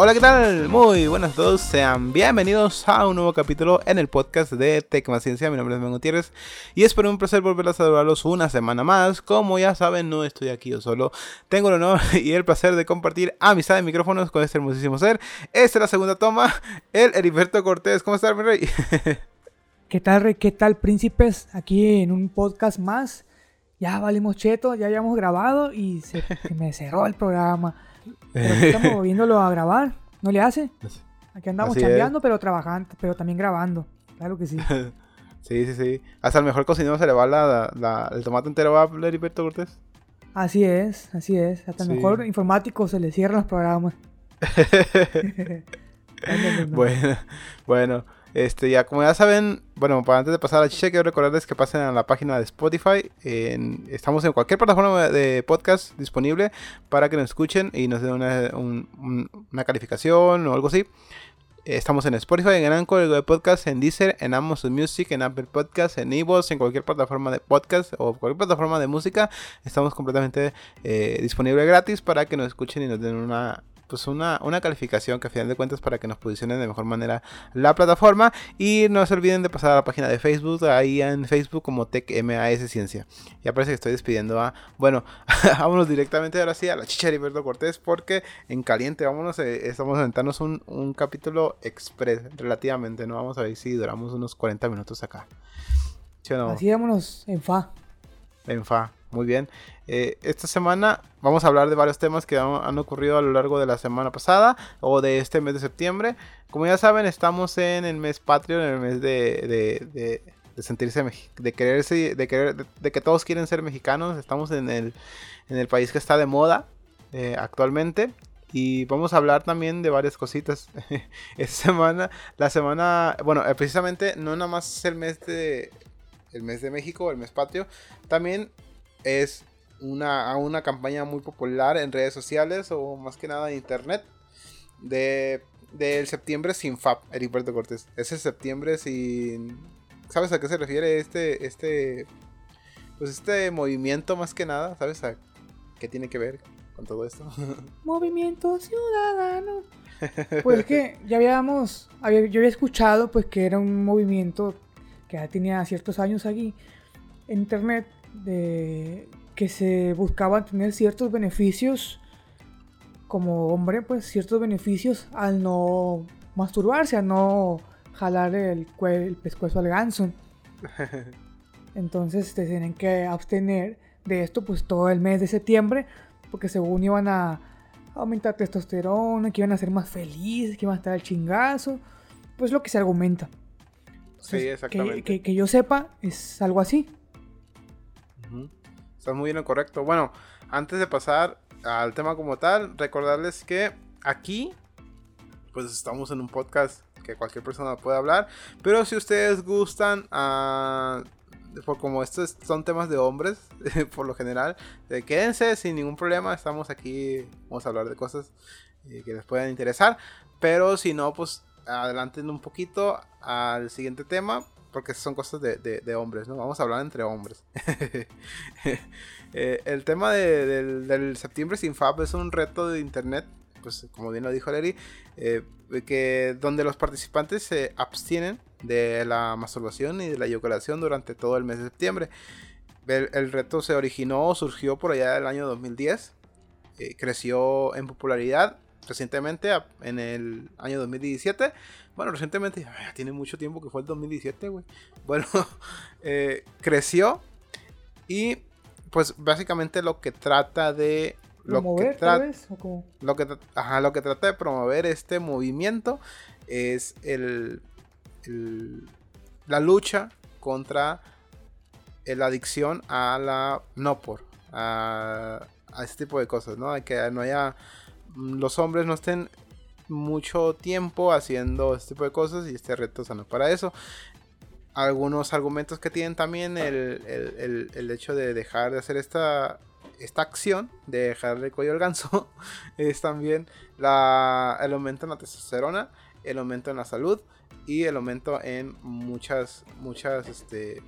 Hola, ¿qué tal? Muy buenas a todos, sean bienvenidos a un nuevo capítulo en el podcast de Tecmaciencia. Mi nombre es Ben Gutiérrez y es por un placer volver a saludarlos una semana más. Como ya saben, no estoy aquí yo solo, tengo el honor y el placer de compartir amistad de micrófonos con este hermosísimo ser. Esta es la segunda toma, el Heriberto Cortés. ¿Cómo estás, mi rey? ¿Qué tal, rey? ¿Qué tal, príncipes? Aquí en un podcast más. Ya valimos cheto, ya habíamos grabado y se, se me cerró el programa. Pero aquí estamos volviéndolo a grabar. ¿No le hace? Aquí andamos Así chambeando, pero trabajando, pero también grabando. Claro que sí. sí, sí, sí. Hasta el mejor cocinero se le va la, la- el tomate entero, ¿va, Heriberto Cortés? Así es, así es. Hasta el Sí. mejor informático se le cierran los programas. Bueno, bueno, este ya como ya saben, bueno, para antes de pasar a la chicha, quiero recordarles que pasen a la página de Spotify. estamos en cualquier plataforma de podcast disponible para que nos escuchen y nos den una, un- un- una calificación o algo así. Estamos en Spotify, en Anchor, en Google Podcast, en Deezer, en Amazon Music, en Apple Podcast, en Evox, en cualquier plataforma de podcast o cualquier plataforma de música. Estamos completamente eh, disponible gratis para que nos escuchen y nos den una pues una, una calificación que a final de cuentas para que nos posicionen de mejor manera la plataforma. Y no se olviden de pasar a la página de Facebook ahí en Facebook como TechMAS Ciencia. Ya parece que estoy despidiendo a bueno vámonos directamente ahora sí a la chicha de Heriberto Cortés porque en caliente vámonos eh, estamos a aventarnos un, un capítulo express relativamente no vamos a ver si duramos unos 40 minutos acá. ¿Sí o no? Así vámonos en fa. En fa, muy bien. Eh, esta semana vamos a hablar de varios temas que han, ocurrido a lo largo de la semana pasada o de este mes de septiembre. Como ya saben, estamos en el mes patrio, en el mes de, de- de- sentirse, de quererse, de querer, de, de que todos quieren ser mexicanos. Estamos en el, en el país que está de moda eh, actualmente. Y vamos a hablar también de varias cositas. Esta semana, la semana, bueno, eh, precisamente no nada más es el mes de, el mes de México, el mes patrio, también es una, una campaña muy popular en redes sociales o más que nada en internet de del septiembre sin FAP, Heriberto Cortés. Ese septiembre sin... ¿Sabes a qué se refiere este, este, pues este movimiento más que nada? ¿Sabes a qué tiene que ver con todo esto? Movimiento Ciudadano. Pues que ya habíamos, había- yo había escuchado pues que era un movimiento que ya tenía ciertos años aquí en internet de que se buscaban tener ciertos beneficios como hombre, pues ciertos beneficios al no masturbarse, al no jalar el, el pescuezo al ganso. Entonces te tienen que abstener de esto pues todo el mes de septiembre porque según iban a aumentar testosterona, que iban a ser más felices, que iban a estar al chingazo, pues lo que se argumenta. sí, exactamente. Que, que- que yo sepa es algo así. Estás muy bien en lo correcto. Bueno, antes de pasar al tema como tal, recordarles que aquí, pues estamos en un podcast que cualquier persona puede hablar. Pero si ustedes gustan, ah, por como estos son temas de hombres, por lo general, quédense sin ningún problema. Estamos aquí, vamos a hablar de cosas eh, que les puedan interesar. Pero si no, pues adelanten un poquito al siguiente tema. Porque son cosas de, de- de hombres, ¿no? Vamos a hablar entre hombres. Eh, el tema de- del, del septiembre sin FAB es un reto de internet, pues como bien lo dijo Leri, eh, que donde los participantes se abstienen de la masturbación y de la eyaculación durante todo el mes de septiembre. El, el reto se originó, surgió por allá del año 2010, eh, creció en popularidad recientemente, en el año 2017. Bueno, recientemente, tiene mucho tiempo que fue el 2017, güey. Bueno, eh, creció y pues básicamente lo que trata de... Lo que, Promover, tra- tal vez, o como- lo, que, ajá, lo que trata de promover este movimiento es el, el- la lucha contra la adicción a la no por a, a este tipo de cosas, ¿no? De que no haya los hombres no estén mucho tiempo haciendo este tipo de cosas y este reto sano para eso. Algunos argumentos que tienen también el, el- el- el hecho de dejar de hacer esta, esta acción, de dejarle el cuello al ganso, es también la, el aumento en la testosterona, el aumento en la salud y el aumento en muchas, muchas, este,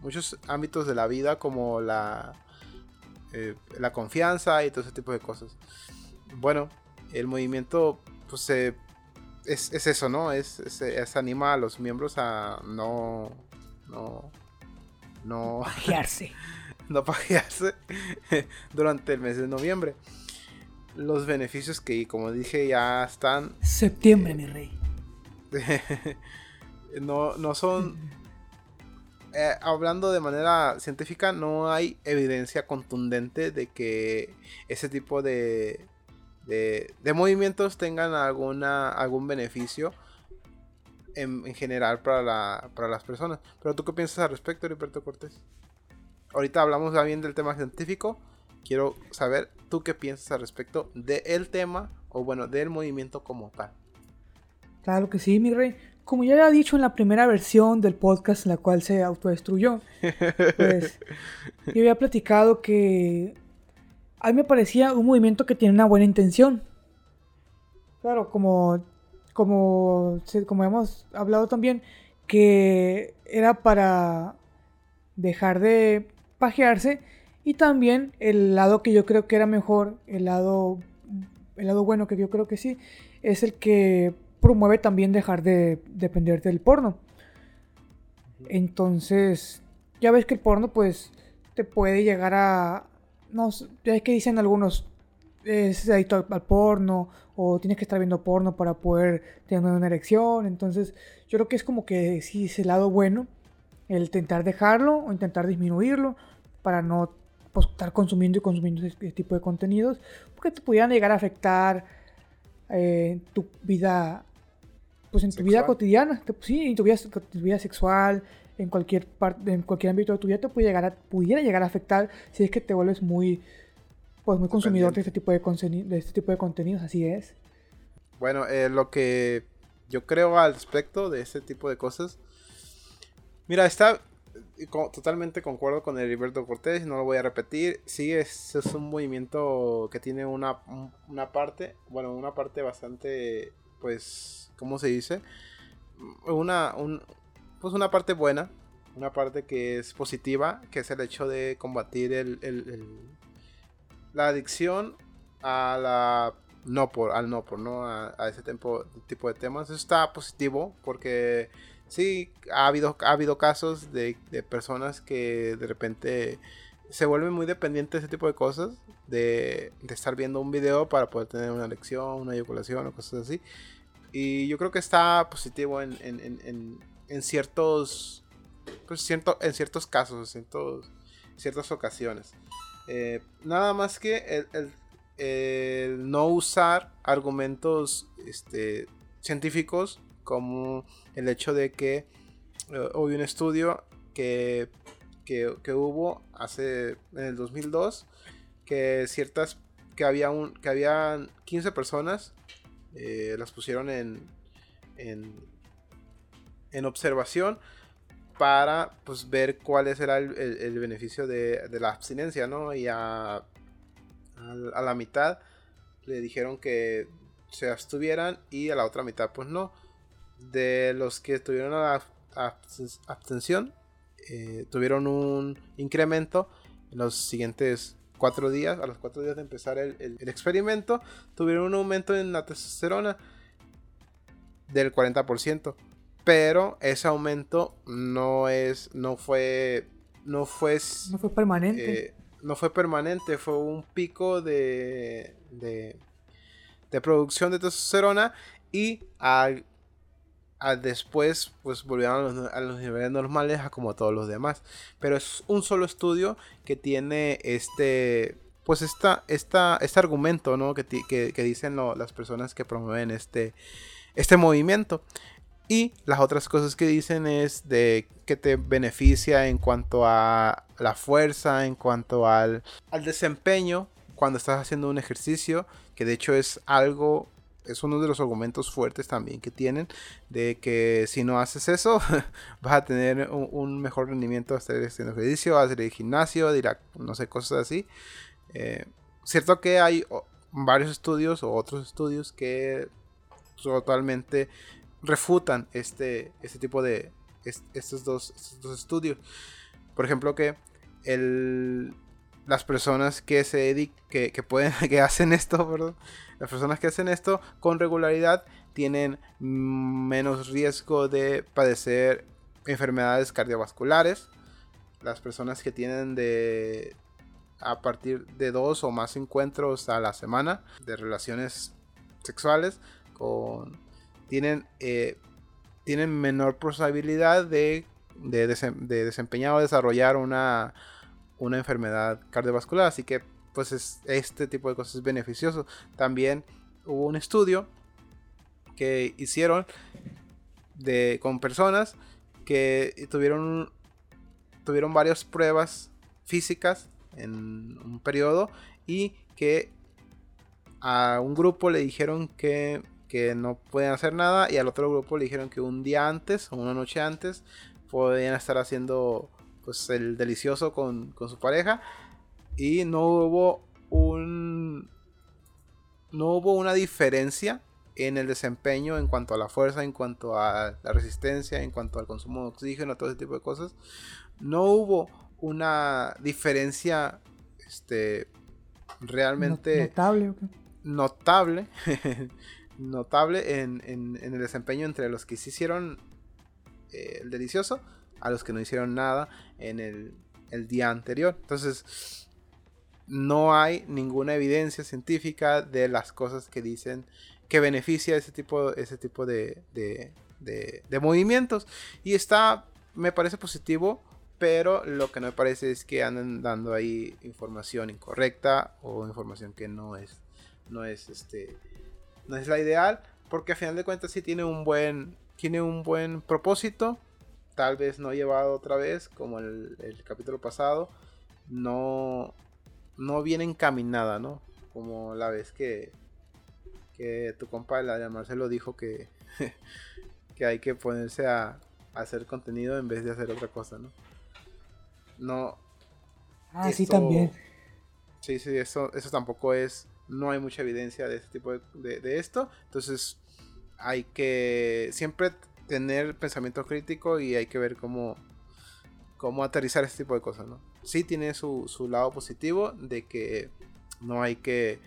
muchos ámbitos de la vida como la, eh, la confianza y todo ese tipo de cosas. Bueno, el movimiento pues es, es, eso, ¿no? Es, es, anima a los miembros a no, no, no... Pajearse. no pajearse durante el mes de noviembre. Los beneficios que, como dije, ya están... Septiembre, mi rey. no, no son eh, hablando de manera científica, no hay evidencia contundente de que ese tipo de, de, movimientos tengan alguna, algún beneficio en, general para, la, para las personas. Pero tú qué piensas al respecto, Heriberto Cortés? Ahorita hablamos bien del tema científico. Quiero saber tú qué piensas al respecto del tema o bueno, del movimiento como tal. Claro que sí, mi rey como ya había dicho en la primera versión del podcast en la cual se autodestruyó, pues yo había platicado que a mí me parecía un movimiento que tiene una buena intención. Claro, como, como, como hemos hablado también, que era para dejar de pajearse y también el lado que yo creo que era mejor, el lado, el lado bueno que yo creo que sí, es el que promueve también dejar de depender del porno. Entonces, ya ves que el porno pues te puede llegar a... No ya es que dicen algunos, es adicto al porno o tienes que estar viendo porno para poder tener una erección. Entonces, yo creo que es como que sí es el lado bueno, el intentar dejarlo o intentar disminuirlo para no pues, estar consumiendo y consumiendo ese tipo de contenidos, porque te pudieran llegar a afectar eh, tu vida pues en tu vida cotidiana, sí, en tu vida, sexual, en cualquier parte, en cualquier ámbito de tu vida te puede llegar a, pudiera llegar a afectar si es que te vuelves muy, pues muy consumidor de este tipo de, de este tipo de contenidos, así es. Bueno, eh, lo que yo creo al respecto de este tipo de cosas, mira, está totalmente concuerdo con Heriberto Cortés, no lo voy a repetir. Sí, es, es un movimiento que tiene una, una parte, bueno, una parte bastante, pues, ¿cómo se dice? Una, pues una parte buena, una parte que es positiva, que es el hecho de combatir el, la adicción a la no por, al no por, ¿no? A, ese tipo, tipo de temas. Eso está positivo porque sí, ha habido, ha habido casos de, de personas que de repente se vuelven muy dependientes de ese tipo de cosas, de, de, estar viendo un video para poder tener una lección, una eyaculación o cosas así. Y yo creo que está positivo en, ciertos. Pues cierto, en ciertos casos, en ciertas ocasiones. Eh, nada más que el, no usar argumentos este, científicos como el hecho de que eh, hubo un estudio que, que, hubo hace en el 2002 que ciertas que había un que habían 15 personas eh, las pusieron en, en, observación para pues, ver cuál era el, el, beneficio de, la abstinencia, ¿no? Y a, a, la mitad le dijeron que se abstuvieran y a la otra mitad pues no. De los que tuvieron la abstención, eh, tuvieron un incremento en los siguientes cuatro días, a los cuatro días de empezar el, experimento, tuvieron un aumento en la testosterona del 40%. Pero ese aumento no es, no fue, no fue, no fue permanente. Eh, no fue permanente, fue un pico de, de, de producción de testosterona y al después pues volvieron a los, niveles normales a como todos los demás. Pero es un solo estudio que tiene este pues esta, esta, este argumento ¿no? que, que, dicen las personas que promueven este, este movimiento. Y las otras cosas que dicen es de que te beneficia en cuanto a la fuerza, en cuanto al, al desempeño cuando estás haciendo un ejercicio, que de hecho es algo es uno de los argumentos fuertes también que tienen de que si no haces eso vas a tener un, mejor rendimiento hacer este ejercicio, hacer el gimnasio, ir no sé, cosas así. Eh, cierto que hay varios estudios o otros estudios que totalmente refutan este, este tipo de estos, dos, dos estudios. Por ejemplo que el, las personas que se dedican, que, que, pueden, que hacen esto, las personas que hacen esto con regularidad tienen menos riesgo de padecer enfermedades cardiovasculares. Las personas que tienen de a partir de dos o más encuentros a la semana de relaciones sexuales con tienen eh, tienen menor posibilidad de, de, desempeñar o desarrollar una, una enfermedad cardiovascular. Así que pues es, este tipo de cosas es beneficioso. También hubo un estudio que hicieron de, con personas que tuvieron, tuvieron varias pruebas físicas en un periodo y que a un grupo le dijeron que, que no pueden hacer nada y al otro grupo le dijeron que un día antes o una noche antes podían estar haciendo pues el delicioso con, con su pareja y no hubo un no hubo una diferencia en el desempeño en cuanto a la fuerza, en cuanto a la resistencia, en cuanto al consumo de oxígeno, todo ese tipo de cosas. No hubo una diferencia este, realmente notable, notable, notable en, el desempeño entre los que sí hicieron eh, el delicioso a los que no hicieron nada en el, el día anterior. Entonces, no hay ninguna evidencia científica de las cosas que dicen que beneficia ese tipo, ese tipo de, de, movimientos. Y está, me parece positivo, pero lo que no me parece es que anden dando ahí información incorrecta o información que no es, no es, este, no es la ideal, porque a final de cuentas sí tiene un buen, tiene un buen propósito, tal vez no llevado otra vez como el, el capítulo pasado, no, no viene encaminada, ¿no? Como la vez que que tu compa la Marcelo dijo que, que hay que ponerse a, hacer contenido en vez de hacer otra cosa, ¿no? No. Ah, sí, también. Sí, sí, eso, eso tampoco es. No hay mucha evidencia de este tipo de, de, esto. Entonces, hay que siempre tener pensamiento crítico y hay que ver cómo, cómo aterrizar este tipo de cosas, ¿no? Sí tiene su, su lado positivo de que no hay que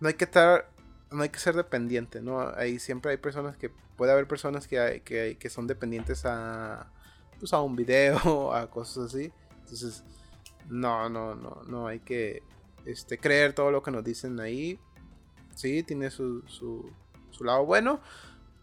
no hay que estar no hay que ser dependiente, ¿no? Ahí siempre hay personas que, puede haber personas que, hay, que, que son dependientes a, pues a un video, a cosas así. Entonces, no, no, no, no hay que este, creer todo lo que nos dicen ahí. Sí, tiene su, su, lado bueno,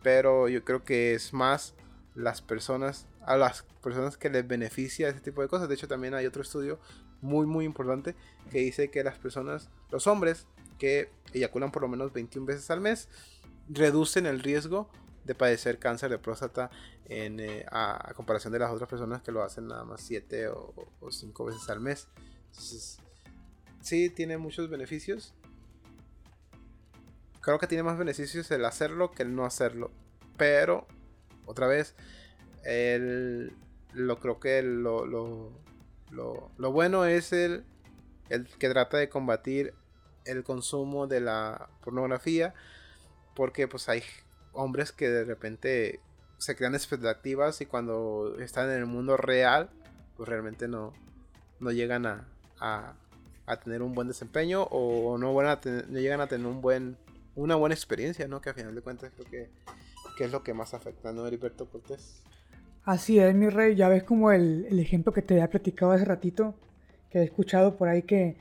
pero yo creo que es más las personas, a las personas que les beneficia ese tipo de cosas. De hecho, también hay otro estudio muy, muy importante que dice que las personas, los hombres, que eyaculan por lo menos 21 veces al mes reducen el riesgo de padecer cáncer de próstata en, eh, a, comparación de las otras personas que lo hacen nada más 7 o, 5 veces al mes. Entonces, sí, tiene muchos beneficios. Creo que tiene más beneficios el hacerlo que el no hacerlo. Pero, otra vez, el, lo creo que lo, lo, lo, bueno es el, el que trata de combatir el consumo de la pornografía porque pues hay hombres que de repente se crean expectativas y cuando están en el mundo real pues realmente no, no llegan a, a, tener un buen desempeño o no, van a no llegan a tener un buen una buena experiencia, ¿no? Que a final de cuentas creo que, que es lo que más afecta, ¿no, Heriberto Cortés? Así es, mi rey. Ya ves como el, el ejemplo que te había platicado hace ratito, que he escuchado por ahí que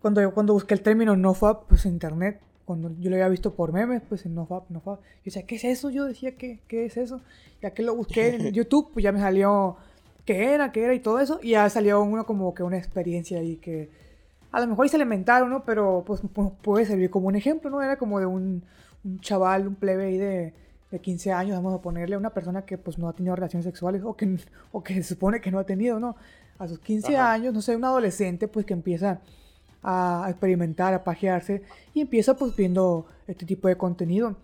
cuando yo cuando busqué el término nofap pues en internet, cuando yo lo había visto por memes, pues en nofap, nofap, yo decía, ¿qué es eso? Yo decía, ¿qué, qué es eso? Ya que lo busqué en YouTube, pues ya me salió qué era, qué era y todo eso, y ya salió uno como que una experiencia ahí que a lo mejor se le inventaron, ¿no? Pero pues puede servir como un ejemplo, ¿no? Era como de un, un chaval, un plebe ahí de, de 15 años, vamos a ponerle a una persona que pues no ha tenido relaciones sexuales o que, o que se supone que no ha tenido, ¿no? A sus 15 años, no sé, un adolescente pues que empieza a experimentar, a pajearse y empieza pues viendo este tipo de contenido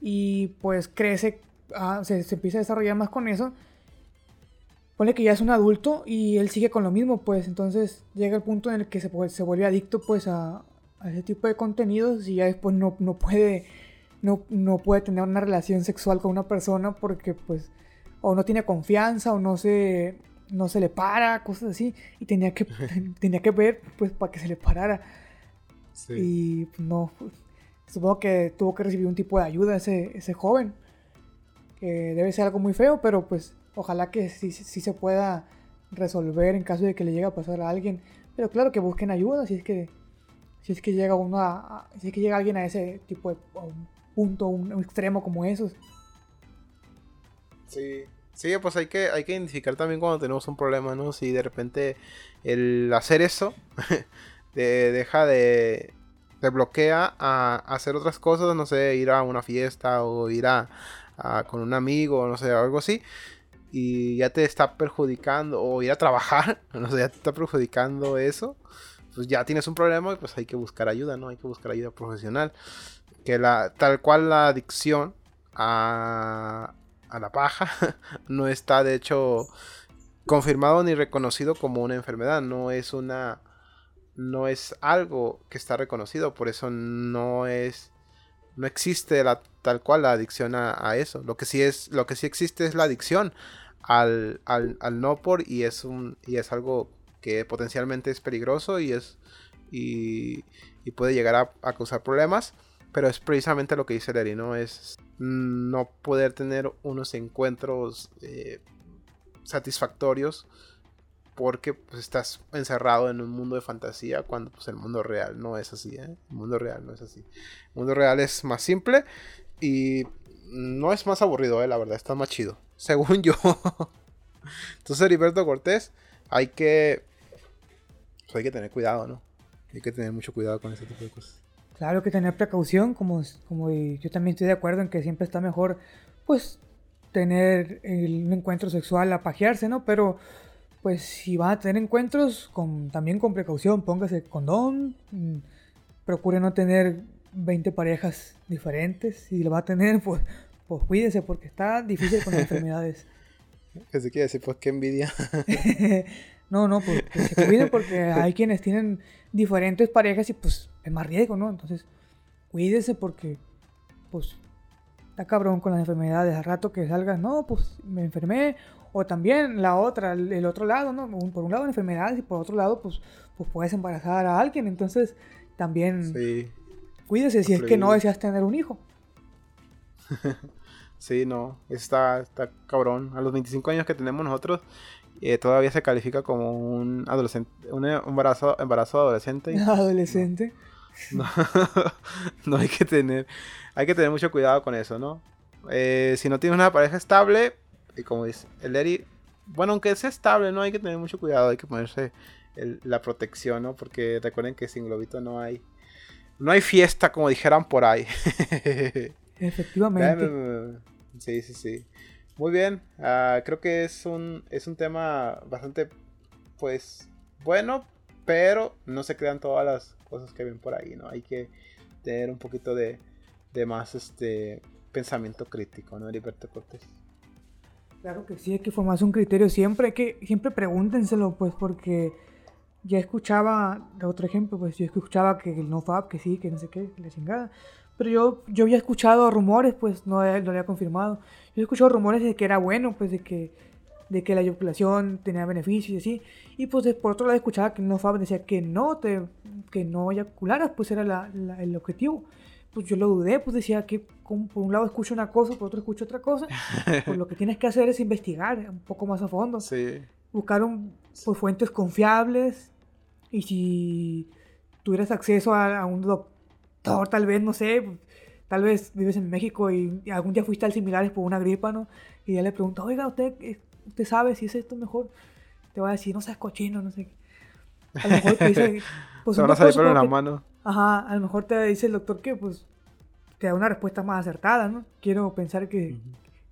y pues crece, ah, se, empieza a desarrollar más con eso. Pone que ya es un adulto y él sigue con lo mismo, pues entonces llega el punto en el que se, se vuelve adicto pues a, ese tipo de contenidos y ya después no, no puede no, no, puede tener una relación sexual con una persona porque pues o no tiene confianza o no se no se le para, cosas así, y tenía que, tenía que ver, pues, para que se le parara. Y pues, no, supongo que tuvo que recibir un tipo de ayuda ese, ese joven, que debe ser algo muy feo, pero pues ojalá que sí, se pueda resolver en caso de que le llegue a pasar a alguien. Pero claro que busquen ayuda si es que si es que llega uno a, si es que llega alguien a ese tipo de un punto, un, extremo como esos. Sí. Sí, pues hay que, hay que identificar también cuando tenemos un problema, ¿no? Si de repente el hacer eso deja de, de bloquea a, hacer otras cosas, no sé, ir a una fiesta o ir a, con un amigo, no sé, algo así, y ya te está perjudicando, o ir a trabajar, no sé, ya te está perjudicando eso, pues ya tienes un problema y pues hay que buscar ayuda, ¿no? Hay que buscar ayuda profesional. Que la, tal cual la adicción a, a la paja no está de hecho confirmado ni reconocido como una enfermedad, no es una no es algo que está reconocido, por eso no es no existe la, tal cual la adicción a, eso. Lo que sí es lo que sí existe es la adicción al, al, al no por y es un y es algo que potencialmente es peligroso y es y, puede llegar a, causar problemas. Pero es precisamente lo que dice Leri, ¿no? Es no poder tener unos encuentros eh, satisfactorios porque pues, estás encerrado en un mundo de fantasía cuando pues, el mundo real no es así. ¿eh? El mundo real no es así. El mundo real es más simple y no es más aburrido, ¿eh? la verdad, está más chido. Según yo. Entonces, Heriberto Cortés, hay que hay que tener cuidado, ¿no? Hay que tener mucho cuidado con ese tipo de cosas. Claro que tener precaución, como, como yo también estoy de acuerdo en que siempre está mejor, pues, tener un encuentro sexual a pajearse, ¿no? Pero, pues, si van a tener encuentros, con, también con precaución, póngase condón, mm, procure no tener 20 parejas diferentes, si lo va a tener, pues, pues cuídese, porque está difícil con las enfermedades. ¿Qué se quiere decir? Pues qué envidia. No, no, pues, pues se cuiden porque hay quienes tienen diferentes parejas y pues es más riesgo, ¿no? Entonces, cuídese porque, pues, está cabrón con las enfermedades. Al rato que salgas, no, pues me enfermé. O también la otra, el, otro lado, ¿no? Por un lado enfermedades y por otro lado, pues, pues puedes embarazar a alguien. Entonces, también sí. cuídese si es que no deseas tener un hijo. Sí, no, está, está cabrón. A los 25 años que tenemos nosotros, eh, todavía se califica como un adolescente, un embarazo, embarazo adolescente. Adolescente. No, hay que tener, hay que tener mucho cuidado con eso, ¿no? Eh, si no tienes una pareja estable, y como dice el Eri, bueno, aunque sea estable, no hay que tener mucho cuidado, hay que ponerse la protección, ¿no? Porque recuerden que sin globito no hay, no hay fiesta, como dijeran por ahí. Efectivamente. Sí, sí, sí. Muy bien, ah, creo que es un, es un tema bastante, pues, bueno, pero no se crean todas las cosas que ven por ahí, ¿no? Hay que tener un poquito de, de más este pensamiento crítico, ¿no, Heriberto Cortés? Claro que sí, hay que formarse un criterio siempre, que siempre pregúntenselo, pues, porque ya escuchaba, otro ejemplo, pues yo escuchaba que el NoFap, que sí, que no sé qué, la chingada, pero yo, yo había escuchado rumores, pues no, lo había confirmado. Yo he escuchado rumores de que era bueno, pues de que, de que la eyaculación tenía beneficios y así. Y pues por otro lado escuchaba que no Fab decía que no, te, que no eyacularas, pues era la, el objetivo. Pues yo lo dudé, pues decía que por un lado escucho una cosa, por otro escucho otra cosa. Pues lo que tienes que hacer es investigar un poco más a fondo. Sí. Buscar un, pues, fuentes confiables. Y si tuvieras acceso a, a un doctor tal vez, no sé, tal vez vives en México y, algún día fuiste al similares por una gripa, ¿no? Y ya le pregunto, oiga, ¿usted, eh, ¿usted sabe si es esto mejor? Te va a decir, no seas cochino, no sé A lo mejor te dice, pues... van a salir en la mano. Ajá, a lo mejor te dice el doctor que, pues, te da una respuesta más acertada, ¿no? Quiero pensar que,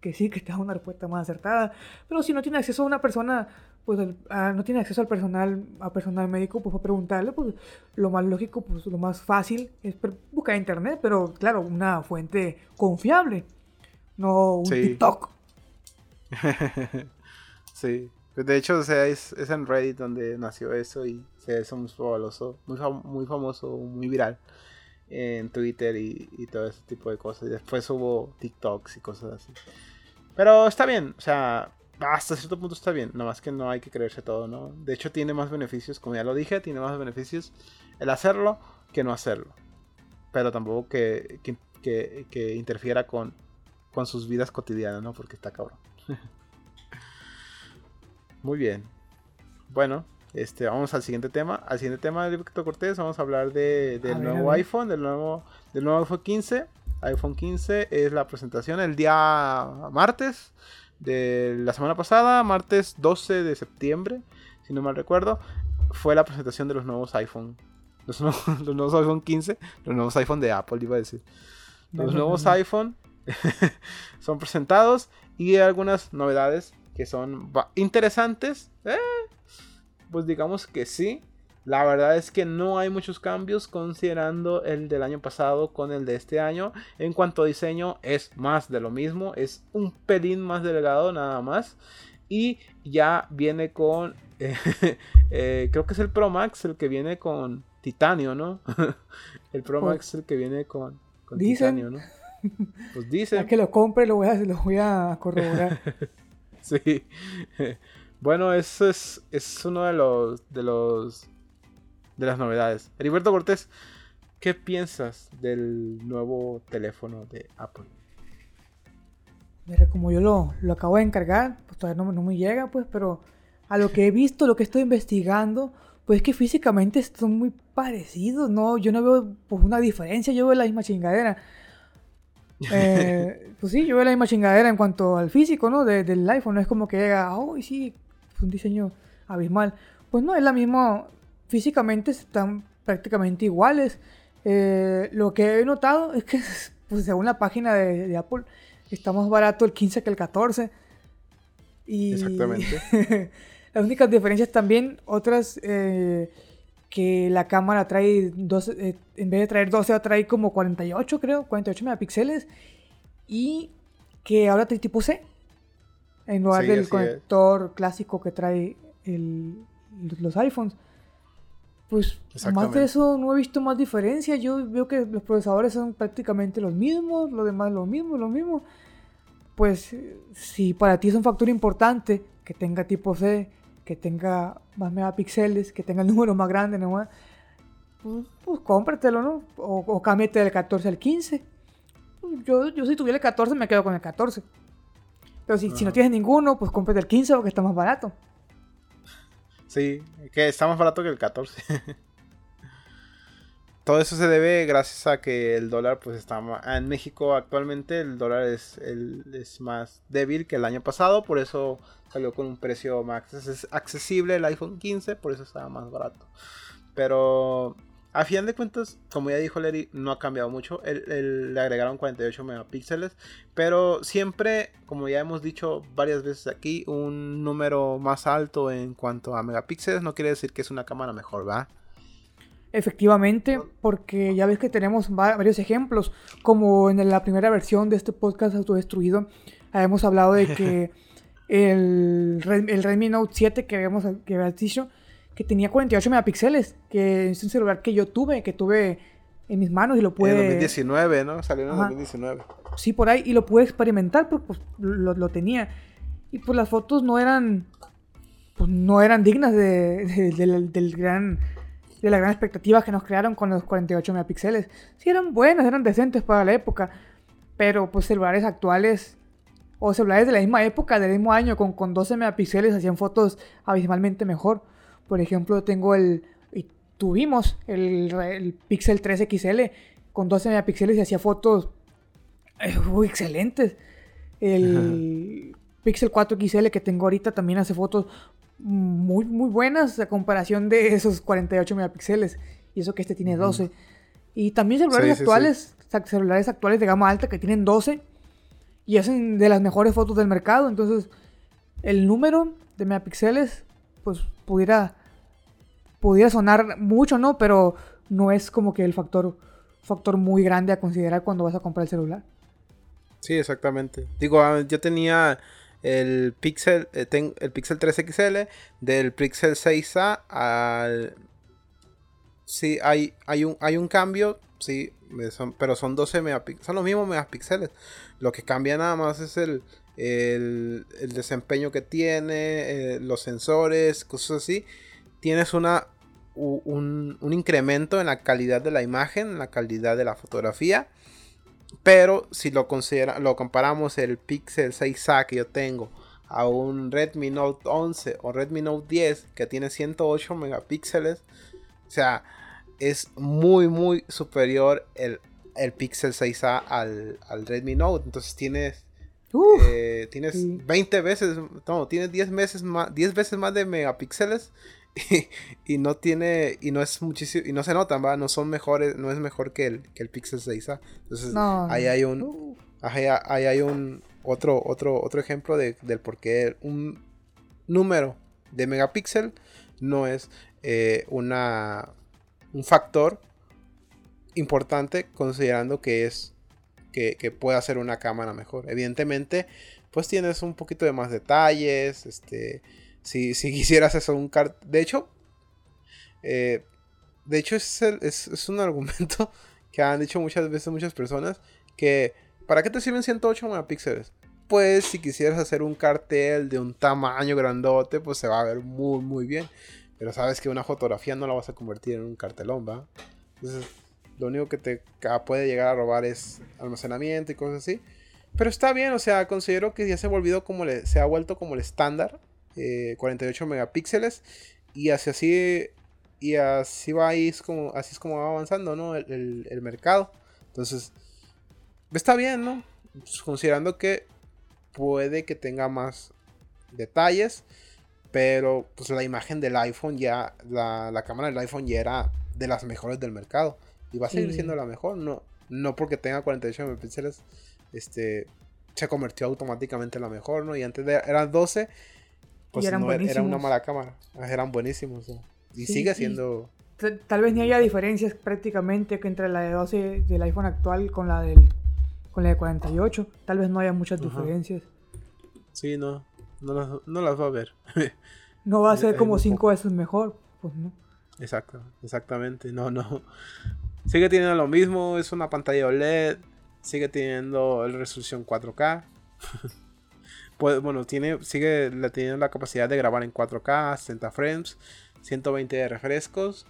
que sí, que te da una respuesta más acertada. Pero si no tiene acceso a una persona pues ah, no tiene acceso al personal, a personal médico, pues a preguntarle, pues lo más lógico, pues lo más fácil es buscar internet, pero claro, una fuente confiable, no un TikTok. sí, pues, de hecho, o sea, es, en Reddit donde nació eso y se hizo muy famoso, muy, famoso, muy viral en Twitter y, y todo ese tipo de cosas. Y después hubo TikToks y cosas así. Pero está bien, o sea, hasta cierto punto está bien, nada más que no hay que creerse todo, ¿no? De hecho tiene más beneficios, como ya lo dije, tiene más beneficios el hacerlo que no hacerlo. Pero tampoco que, que, interfiera con, con sus vidas cotidianas, ¿no? Porque está cabrón. Muy bien. Bueno, este, vamos al siguiente tema. Al siguiente tema de Víctor Cortés, vamos a hablar de, del nuevo iPhone, del nuevo, del nuevo iPhone 15. iPhone 15 es la presentación el día martes de la semana pasada, martes 12 de septiembre, si no mal recuerdo, fue la presentación de los nuevos iPhone. Los nuevos, iPhone 15, los nuevos iPhone de Apple, iba a decir. Los nuevos iPhone son presentados y hay algunas novedades que son interesantes. Eh, pues digamos que sí. La verdad es que no hay muchos cambios considerando el del año pasado con el de este año. En cuanto a diseño es más de lo mismo, es un pelín más delgado nada más. Y ya viene con, eh, creo que es el Pro Max el que viene con titanio, ¿no? el Pro Max es el que viene con, titanio, ¿no? Pues dice. Que lo compre lo voy a, lo voy a corroborar. sí. Bueno, eso es, es uno de los, de los de las novedades. Heriberto Cortés, ¿qué piensas del nuevo teléfono de Apple? Mira, como yo lo, lo acabo de encargar, pues todavía no, no, me llega, pues, pero a lo que he visto, lo que estoy investigando, pues es que físicamente son muy parecidos, ¿no? Yo no veo pues, una diferencia, yo veo la misma chingadera. Eh, pues sí, yo veo la misma chingadera en cuanto al físico, ¿no? del iPhone, no es como que llega, oh, sí, un diseño abismal. Pues no, es la misma, físicamente están prácticamente iguales. Eh, lo que he notado es que, pues, según la página de, Apple, está más barato el 15 que el 14. Y Exactamente. las únicas diferencias también, otras, eh, que la cámara trae 12, eh, en vez de traer 12, trae como 48, creo, 48 megapíxeles. Y que ahora trae tipo C. En lugar del conector clásico que trae los iPhones. Pues más de eso no he visto más diferencia. Yo veo que los procesadores son prácticamente los mismos, lo demás lo mismo, lo mismo. Pues si para ti es un factor importante que tenga tipo C, que tenga más megapíxeles, que tenga el número más grande, ¿no? pues, pues cómpratelo, ¿no? O, o cámbiate del 14 al 15. Yo, yo si tuviera el 14 me quedo con el 14. Pero si, si no tienes ninguno, pues cómprate el 15 porque está más barato. Sí, que está más barato que el 14. Todo eso se debe gracias a que el dólar pues está en México actualmente el dólar es, es más débil que el año pasado, por eso salió con un precio más accesible el iPhone 15, por eso estaba más barato. Pero a final de cuentas, como ya dijo Larry, no ha cambiado mucho. le agregaron 48 megapíxeles. Pero siempre, como ya hemos dicho varias veces aquí, un número más alto en cuanto a megapíxeles no quiere decir que es una cámara mejor, ¿va? Efectivamente, porque ya ves que tenemos varios ejemplos, como en la primera versión de este podcast autodestruido, habíamos hablado de que el, el Redmi Note 7 que habíamos que había dicho que tenía 48 megapíxeles, que es un celular que yo tuve, que tuve en mis manos y lo pude... En 2019, ¿no? Salió en 2019. Sí, por ahí, y lo pude experimentar porque pues, lo, tenía. Y pues las fotos no eran... Pues no eran dignas de, del gran de la gran expectativa que nos crearon con los 48 megapíxeles. Sí eran buenas, eran decentes para la época, pero pues celulares actuales o celulares de la misma época, del mismo año, con, con 12 megapíxeles, hacían fotos abismalmente mejor. Por ejemplo, tengo el. Y tuvimos el, Pixel 3 XL con 12 megapíxeles y hacía fotos eh, excelentes. El Pixel 4 XL que tengo ahorita también hace fotos muy, muy buenas a comparación de esos 48 megapíxeles. Y eso que este tiene 12. Y también celulares actuales, celulares actuales de gama alta que tienen 12 y hacen de las mejores fotos del mercado. Entonces, el número de megapíxeles pues pudiera, pudiera sonar mucho, ¿no? Pero no es como que el factor, factor muy grande a considerar cuando vas a comprar el celular. Sí, exactamente. Digo, ah, yo tenía el Pixel, eh, el Pixel 3 XL, del Pixel 6A al... Sí, hay, hay, un, hay un cambio, Sí, pero son 12 megapíxeles. Son los mismos megapíxeles. Lo que cambia nada más es el, el, desempeño que tiene, eh, los sensores, cosas así. Tienes una, un, incremento en la calidad de la imagen, en la calidad de la fotografía. Pero si lo, considera, lo comparamos el Pixel 6A que yo tengo a un Redmi Note 11 o Redmi Note 10 que tiene 108 megapíxeles, o sea, es muy, muy superior el, el Pixel 6A al, al, Redmi Note. Entonces tienes, eh, tienes 20 veces, no, tienes 10 veces más, 10 veces más de megapíxeles. Y, no tiene y no es muchísimo y no se notan va no son mejores no es mejor que el, que el Pixel 6A entonces ahí hay un uh. ahí, hay un otro otro otro ejemplo de, del por qué un número de megapíxel no es eh, una un factor importante considerando que es que, puede hacer una cámara mejor. Evidentemente, pues tienes un poquito de más detalles. Este, si, si quisieras hacer un cart... De hecho, eh, de hecho es, es, un argumento que han dicho muchas veces muchas personas que ¿para qué te sirven 108 megapíxeles? Pues si quisieras hacer un cartel de un tamaño grandote, pues se va a ver muy muy bien. Pero sabes que una fotografía no la vas a convertir en un cartelón, ¿va? Entonces, lo único que te puede llegar a robar es almacenamiento y cosas así. Pero está bien, o sea, considero que ya se ha, volvido como le, se ha vuelto como el estándar. 48 eh, megapíxeles. Y así, así, y así va ahí es como, así es como va avanzando, ¿no? El, mercado. Entonces, está bien, ¿no? Pues, considerando que puede que tenga más detalles. Pero pues la imagen del iPhone ya, la, cámara del iPhone ya era de las mejores del mercado. Y va a seguir siendo la mejor. No, no porque tenga 48 megapíxeles, este, se convirtió automáticamente en la mejor, ¿no? Y antes de, eran 12, pues no, era una mala cámara. Eran buenísimos. Y sigue siendo... Tal vez ni haya diferencias prácticamente entre la de 12 del iPhone actual con la del con la de 48. Tal vez no haya muchas diferencias. Sí, no. No las, no las va a ver. no va a ser como cinco veces mejor, pues no. Exacto, exactamente. No, no. Sigue teniendo lo mismo, es una pantalla OLED, sigue teniendo la resolución 4K. pues, bueno, tiene, sigue teniendo la capacidad de grabar en 4K, 60 frames, 120 de refrescos,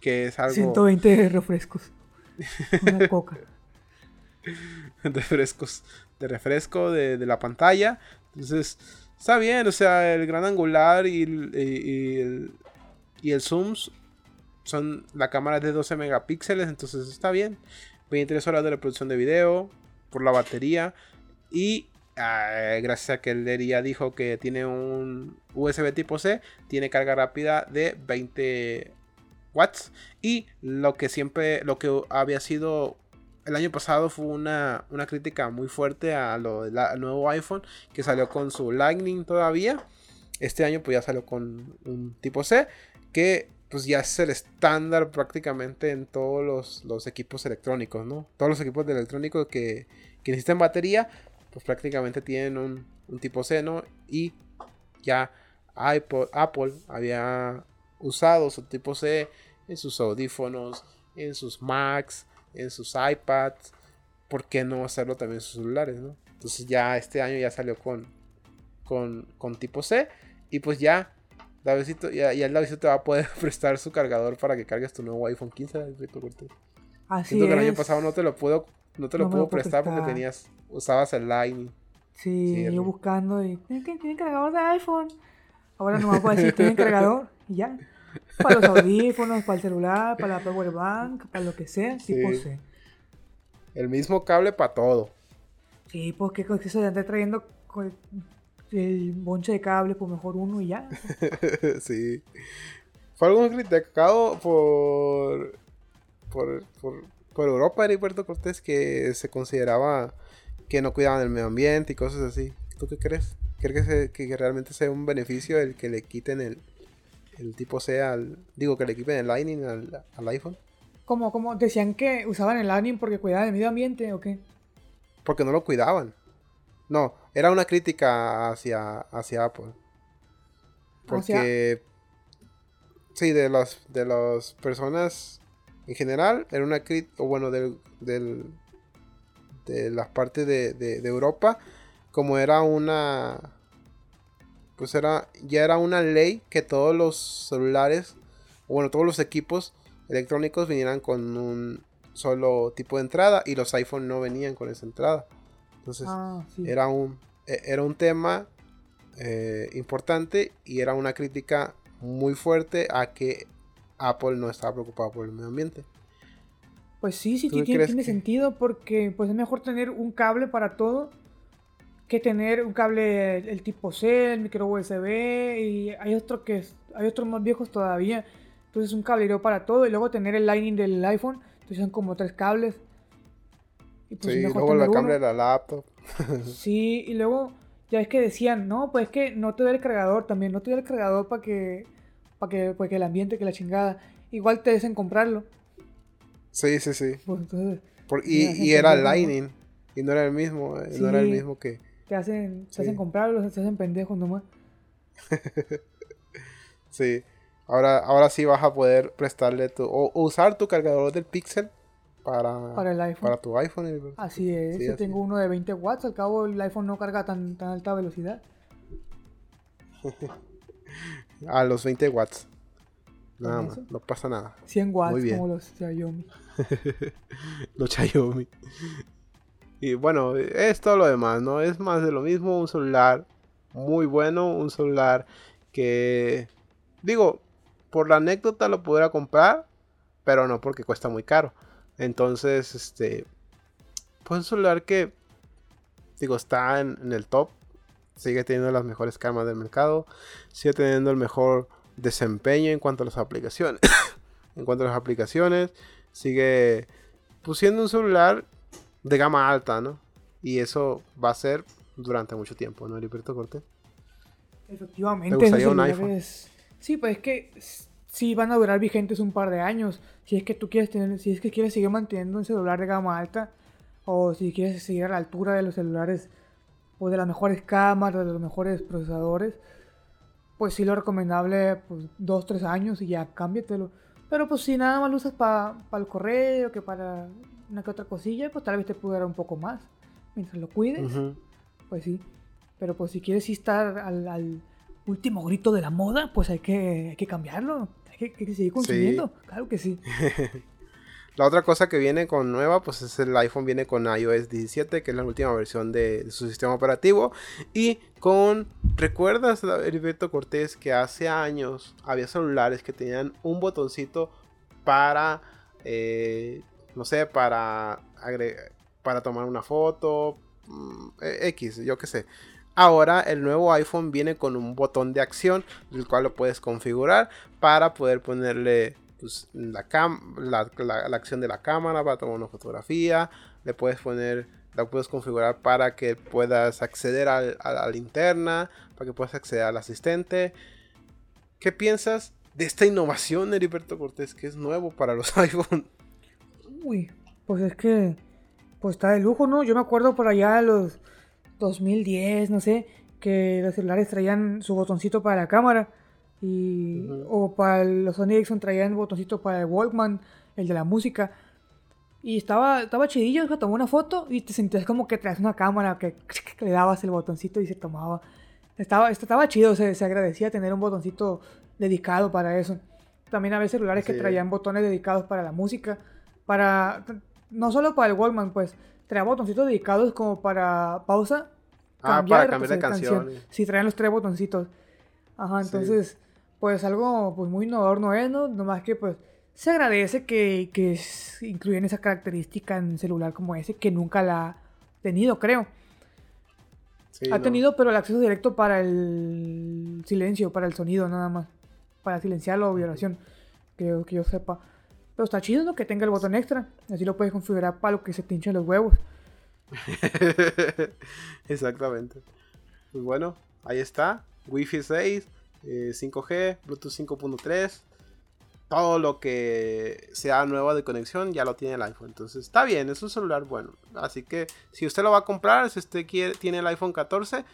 que es algo... 120 de refrescos. Una coca. de refrescos, de refresco de, de la pantalla. Entonces, está bien, o sea, el gran angular y el, y, el, y el zoom son la cámara de 12 megapíxeles, entonces está bien. 23 horas de reproducción de video por la batería y gracias a que el ya dijo que tiene un USB tipo C, tiene carga rápida de 20 watts y lo que siempre lo que había sido el año pasado fue una, crítica muy fuerte a lo del nuevo iPhone que salió con su Lightning todavía. Este año pues ya salió con un tipo C que pues ya es el estándar prácticamente en todos los, equipos electrónicos, ¿no? Todos los equipos electrónicos que, que necesitan batería pues prácticamente tienen un, un tipo C, ¿no? Y ya Apple había usado su tipo C en sus audífonos, en sus Macs, en sus iPads, ¿por qué no hacerlo también en sus celulares, no? Entonces ya este año ya salió con, con, tipo C y pues ya, Davidito, ya, ya el te va a poder prestar su cargador para que cargues tu nuevo iPhone 15, Así Siento que el año pasado no te lo puedo, no te lo puedo prestar, porque tenías, usabas el Lightning. Sí, yo buscando y ¿tiene cargador de iPhone? Ahora no me puedo decir, ¿tiene cargador? Y ya. Para los audífonos, para el celular, para la power bank, para lo que sea, tipo C. El mismo cable para todo. Sí, porque pues, se anda trayendo el bonche de cable, pues mejor uno y ya. sí. Fue algo criticado por, por, por, por Europa, Heriberto Cortés, que se consideraba que no cuidaban el medio ambiente y cosas así. ¿Tú qué crees? ¿Crees que, que realmente sea un beneficio el que le quiten el, el tipo C al. Digo, que le equipen el Lightning al, iPhone. ¿Cómo, ¿Cómo? ¿Decían que usaban el Lightning porque cuidaban el medio ambiente o qué? Porque no lo cuidaban. No, era una crítica hacia, hacia Apple. Porque. Sí, de las, de las personas en general, era una crítica, o bueno, del, del, de la parte de, de, Europa, como era una, pues era, ya era una ley que todos los celulares, o bueno, todos los equipos electrónicos vinieran con un solo tipo de entrada y los iPhone no venían con esa entrada. Entonces, ah, era, un, e, era un tema eh, importante y era una crítica muy fuerte a que Apple no estaba preocupado por el medio ambiente. Pues sí, sí, tiene, tiene sentido porque pues es mejor tener un cable para todo que tener un cable el tipo C, el micro USB y hay otro que hay otros más viejos todavía. Entonces un cablero para todo y luego tener el Lightning del iPhone, entonces son como tres cables. Y pues sí, luego la cable de la laptop. sí, y luego ya es que decían, no, pues es que no te doy el cargador también, no te doy el cargador para que para que, pues, que el ambiente, que la chingada. Igual te dicen comprarlo. Sí, sí, sí. Pues, y, era Lightning. Y no era el mismo. Eh, no era el mismo que. Te hacen, te hacen comprarlo, te hacen pendejos nomás. sí. Ahora, ahora sí vas a poder prestarle tu. O, usar tu cargador del Pixel para, para, el iPhone. para tu iPhone. Así es. Yo tengo uno de 20 watts. Al cabo, el iPhone no carga tan, tan alta velocidad. A los 20 watts. Nada más, no pasa nada. 100 watts como los Xiaomi. los Xiaomi. Y bueno, es todo lo demás, ¿no? Es más de lo mismo, un celular muy bueno, un celular que, digo, por la anécdota lo pudiera comprar, pero no porque cuesta muy caro. Entonces, este, pues un celular que, digo, está en el top sigue teniendo las mejores cámaras del mercado, sigue teniendo el mejor desempeño en cuanto a las aplicaciones. en cuanto a las aplicaciones, sigue pusiendo un celular de gama alta, ¿no? Y eso va a ser durante mucho tiempo, ¿no, Heriberto Cortés? Efectivamente. ¿Te gustaría un iPhone? Sí, pues es que sí van a durar vigentes un par de años. Si es que tú quieres tener, si es que quieres seguir manteniendo un celular de gama alta, o si quieres seguir a la altura de los celulares pues de las mejores cámaras, de los mejores procesadores, pues sí lo recomendable, pues dos, tres años y ya cámbiatelo. Pero pues si nada más lo usas para el correo, que para una que otra cosilla, pues tal vez te pudiera un poco más. Mientras lo cuides, pues sí. Pero pues si quieres estar al, último grito de la moda, pues hay que, hay que cambiarlo. Hay que, seguir consumiendo. Claro que sí. La otra cosa que viene con nueva, pues es el iPhone viene con iOS 17, que es la última versión de, su sistema operativo. Y con, ¿recuerdas, Heriberto Cortés, que hace años había celulares que tenían un botoncito para, eh, no sé, para, para tomar una foto, mm, e, X, yo qué sé. Ahora el nuevo iPhone viene con un botón de acción, el cual lo puedes configurar para poder ponerle pues, la, acción de la cámara para tomar una fotografía. Le puedes poner, la puedes configurar para que puedas acceder a la linterna, para que puedas acceder al asistente. ¿Qué piensas de esta innovación, Heriberto Cortés, que es nuevo para los iPhone? Uy, pues es que pues está de lujo, ¿no? Yo me acuerdo por allá de los 2010, no sé, que los celulares traían su botoncito para la cámara y, O para los Sony Ericsson traían botoncitos para el Walkman, el de la música. Y estaba, estaba chidillo, se tomó una foto y te sentías como que traes una cámara que, le dabas el botoncito y se tomaba. Estaba, estaba chido, se, se, agradecía tener un botoncito dedicado para eso. También había celulares que traían botones dedicados para la música. Para. No solo para el Walkman, pues. Traía botoncitos dedicados como para pausa. Ah, para cambiar de canción. Sí, traían los tres botoncitos. Ajá, entonces pues algo pues muy innovador no es, ¿no? Nomás que pues se agradece que, que incluyen esa característica en celular como ese, que nunca la ha tenido, creo. ha tenido, pero el acceso directo para el silencio, para el sonido, nada más. Para silenciarlo o violación, que, que yo sepa. Pero está chido. Que tenga el botón extra. Así lo puedes configurar para lo que se te hinchen los huevos. Exactamente. Pues bueno, ahí está. Wi-Fi 6. 5G, eh, Bluetooth 5.3, todo lo que sea nuevo de conexión ya lo tiene el iPhone. Entonces está bien, es un celular bueno. Así que si usted lo va a comprar, si usted tiene el iPhone 14,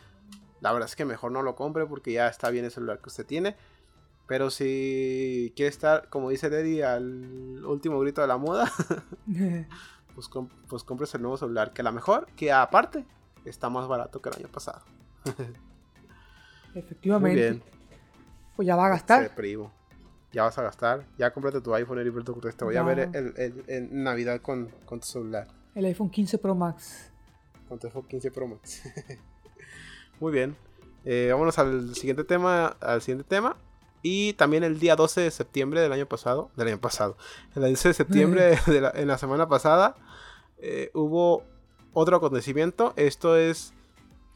la verdad es que mejor no lo compre porque ya está bien el celular que usted tiene. Pero si quiere estar, como dice Deddy, al último grito de la moda, pues, pues compres el nuevo celular, que a lo mejor, que aparte, está más barato que el año pasado. Efectivamente. Muy bien. Pues ya va a gastar. Primo. Ya vas a gastar. Ya cómprate tu iPhone, Heriberto Cortés. Te voy a ver en Navidad con, con tu celular. El iPhone 15 Pro Max. Con tu iPhone 15 Pro Max. Muy bien. Eh, vámonos al siguiente tema. Al siguiente tema. Y también el día 12 de septiembre del año pasado. Del año pasado. El 12 de septiembre de la, en la semana pasada. Eh, hubo otro acontecimiento. Esto es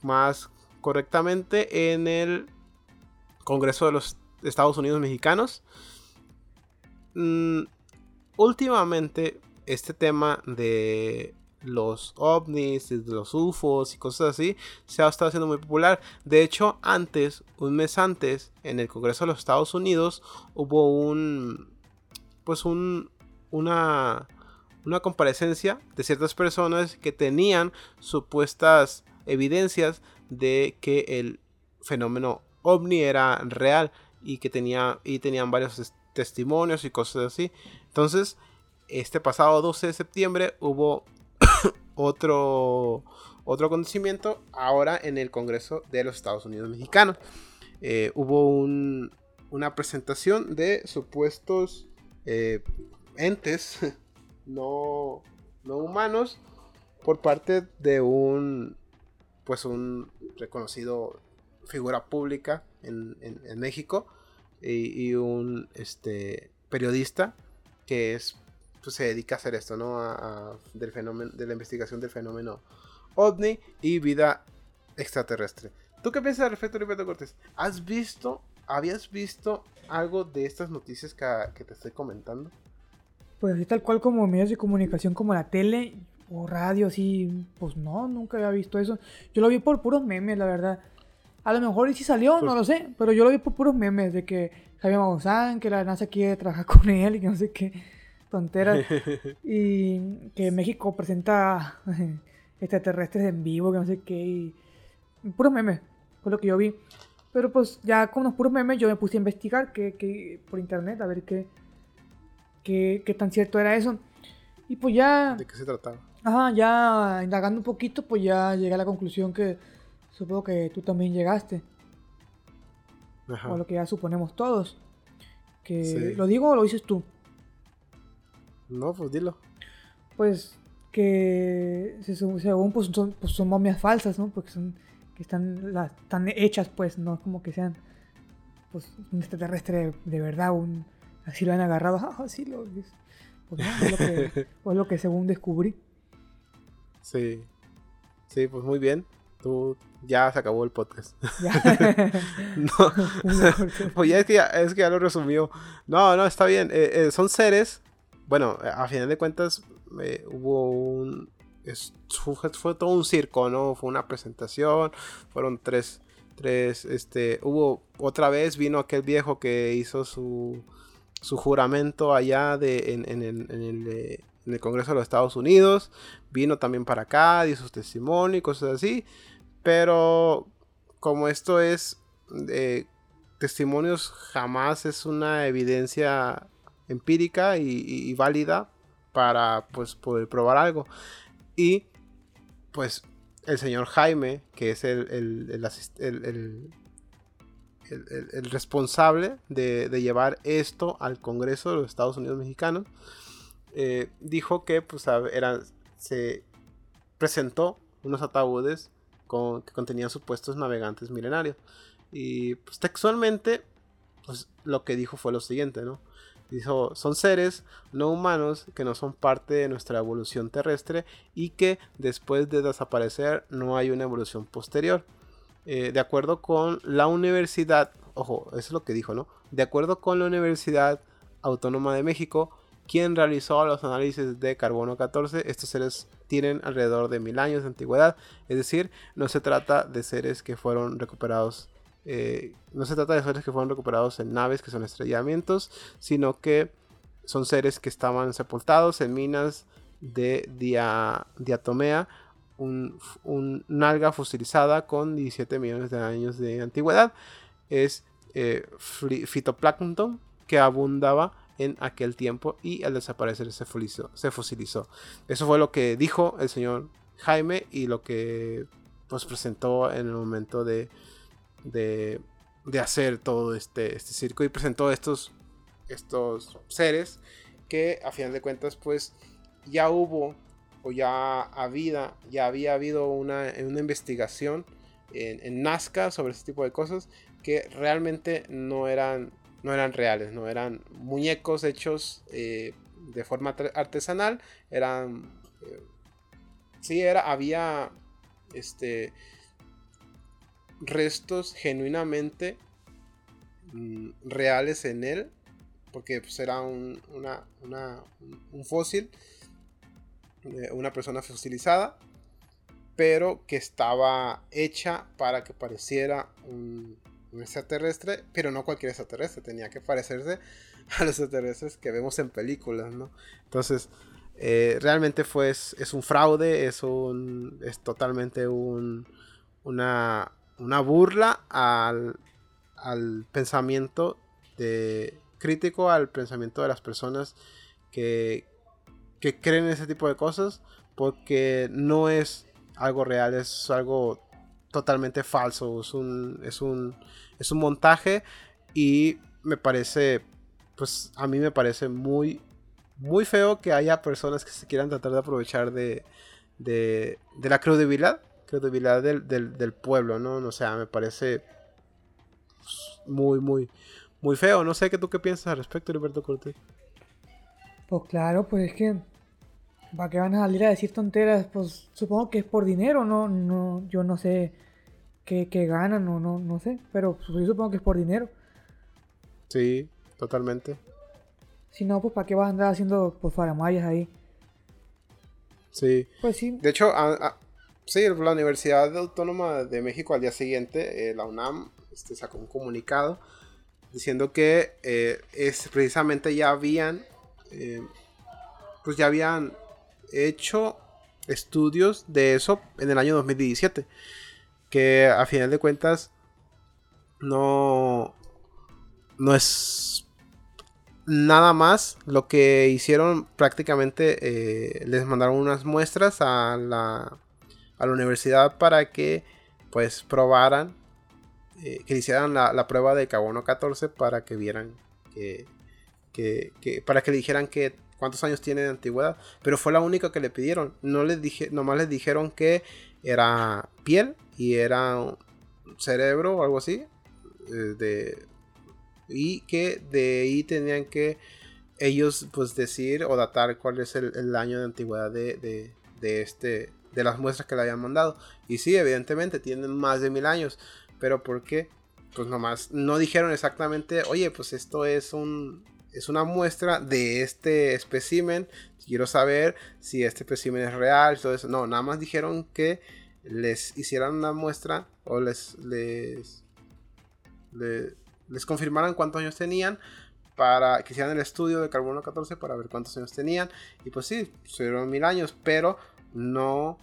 más correctamente en el Congreso de los Estados Unidos Mexicanos. Mm, últimamente, este tema de los ovnis, de los UFOs y cosas así, se ha estado haciendo muy popular. De hecho, antes, un mes antes, en el Congreso de los Estados Unidos, hubo un. Pues un. Una. Una comparecencia de ciertas personas que tenían supuestas evidencias de que el fenómeno ovni era real y que tenía y tenían varios testimonios y cosas así. Entonces, este pasado 12 de septiembre hubo otro otro acontecimiento ahora en el Congreso de los Estados Unidos Mexicanos. Eh, hubo una presentación de supuestos eh, entes no, no humanos por parte de un pues un reconocido figura pública en, México y, un este, periodista que es pues, se dedica a hacer esto, ¿no? del fenómeno, de la investigación del fenómeno ovni y vida extraterrestre. ¿Tú qué piensas al respecto, Roberto Cortés? ¿Has visto, habías visto algo de estas noticias que, que te estoy comentando? Pues así tal cual como medios de comunicación como la tele, o radio así, pues no, nunca había visto eso. Yo lo vi por puros memes, la verdad. A lo mejor sí salió, no pues lo sé, pero yo lo vi por puros memes de que Javier Maussan, que la NASA quiere trabajar con él y que no sé qué tonteras. y que México presenta extraterrestres en vivo, que no sé qué. Y puros memes, fue lo que yo vi. Pero pues ya con los puros memes yo me puse a investigar que, por internet a ver qué, qué, qué tan cierto era eso. Y pues ya... ¿De qué se trataba? Ajá, ya indagando un poquito, pues ya llegué a la conclusión que supongo que tú también llegaste. Ajá. O lo que ya suponemos todos. Que lo digo o lo dices tú. No, pues dilo. Pues que según pues son, pues son momias falsas, ¿no? Porque son que están las están hechas pues, no como que sean pues un extraterrestre de, verdad, un así lo han agarrado, ah, así lo pues, es lo que, pues lo que según descubrí. Sí. Sí, pues muy bien. Tú ya se acabó el podcast. no. pues ya es, que ya es que ya lo resumió. No, no, está bien. Eh, eh, son seres. Bueno, a final de cuentas eh, hubo un... fue, todo un circo, ¿no? Fue una presentación. Fueron tres... Tres, este, hubo otra vez vino aquel viejo que hizo su, su juramento allá de, en, en, el, en el Congreso de los Estados Unidos, vino también para acá, dio sus testimonios y cosas así, pero como esto es eh, testimonios, jamás es una evidencia empírica y, válida para pues poder probar algo. Y pues el señor Jaime, que es el, el, responsable de, llevar esto al Congreso de los Estados Unidos Mexicanos, eh, dijo que pues, eran, se presentó unos ataúdes con, que contenían supuestos navegantes milenarios. Y pues textualmente, pues lo que dijo fue lo siguiente, ¿no? Dijo, son seres no humanos que no son parte de nuestra evolución terrestre y que después de desaparecer no hay una evolución posterior. Eh, de acuerdo con la universidad, ojo, eso es lo que dijo, ¿no? De acuerdo con la Universidad Autónoma de México, quien realizó los análisis de carbono 14. Estos seres tienen alrededor de mil años de antigüedad, es decir, no se trata de seres que fueron recuperados. Eh, no se trata de seres que fueron recuperados en naves que son estrellamientos, sino que son seres que estaban sepultados en minas de diatomea, un, un, alga fosilizada con 17 millones de años de antigüedad. Es eh, fitoplancton que abundaba en aquel tiempo y al desaparecer se fosilizó. Eso fue lo que dijo el señor Jaime y lo que pues presentó en el momento de, de, hacer todo este, este circo y presentó estos, estos seres que a final de cuentas pues ya hubo o ya había, ya había habido una, una investigación en, en, Nazca sobre este tipo de cosas que realmente no eran, no eran reales, no eran muñecos hechos eh, de forma artesanal, eran... Eh, sí, era, había este, restos genuinamente mm, reales en él, porque pues, era un, un fósil, eh, una persona fosilizada, pero que estaba hecha para que pareciera un, extraterrestre, pero no cualquier extraterrestre, tenía que parecerse a los extraterrestres que vemos en películas, ¿no? Entonces, eh, realmente fue, es, un fraude, es, un, es totalmente un, una, una burla al, al pensamiento de, crítico al pensamiento de las personas que, que creen ese tipo de cosas porque no es algo real, es algo totalmente falso, es un, es un, es un montaje y me parece, pues a mí me parece muy, muy feo que haya personas que se quieran tratar de aprovechar de, de, de la credibilidad, credibilidad del, del, pueblo, ¿no? O sea, me parece pues, muy, muy, muy feo. No sé qué tú qué piensas al respecto, Roberto Cortés. Pues claro, pues es que ¿para qué van a salir a decir tonteras? Pues supongo que es por dinero, no, no, yo no sé qué, ganan o no, no sé, pero pues, yo supongo que es por dinero. Sí, totalmente. Si no, pues ¿para qué vas a andar haciendo pues faramayas ahí? Sí. Pues sí. De hecho, sí, la Universidad Autónoma de México al día siguiente, eh, la UNAM, este, sacó un comunicado diciendo que eh, es precisamente ya habían, eh, pues ya habían hecho estudios de eso en el año 2017, que a final de cuentas no, no es nada más. Lo que hicieron prácticamente les mandaron unas muestras a la, a la universidad para que pues probaran, eh, que hicieran la, prueba de carbono 14 para que vieran que, para que le dijeran que cuántos años tiene de antigüedad. Pero fue la única que le pidieron. No les dije, nomás les dijeron que era piel y era cerebro o algo así. Eh, de y que de ahí tenían que ellos pues decir o datar cuál es el, año de antigüedad de, este de las muestras que le habían mandado y sí evidentemente tienen más de mil años pero ¿por qué? pues nomás no dijeron exactamente oye pues esto es un es una muestra de este espécimen quiero saber si este espécimen es real todo eso no nada más dijeron que les hicieran una muestra o les les, les les confirmaran cuántos años tenían para que hicieran el estudio de carbono 14 para ver cuántos años tenían. Y pues sí, fueron mil años, pero no,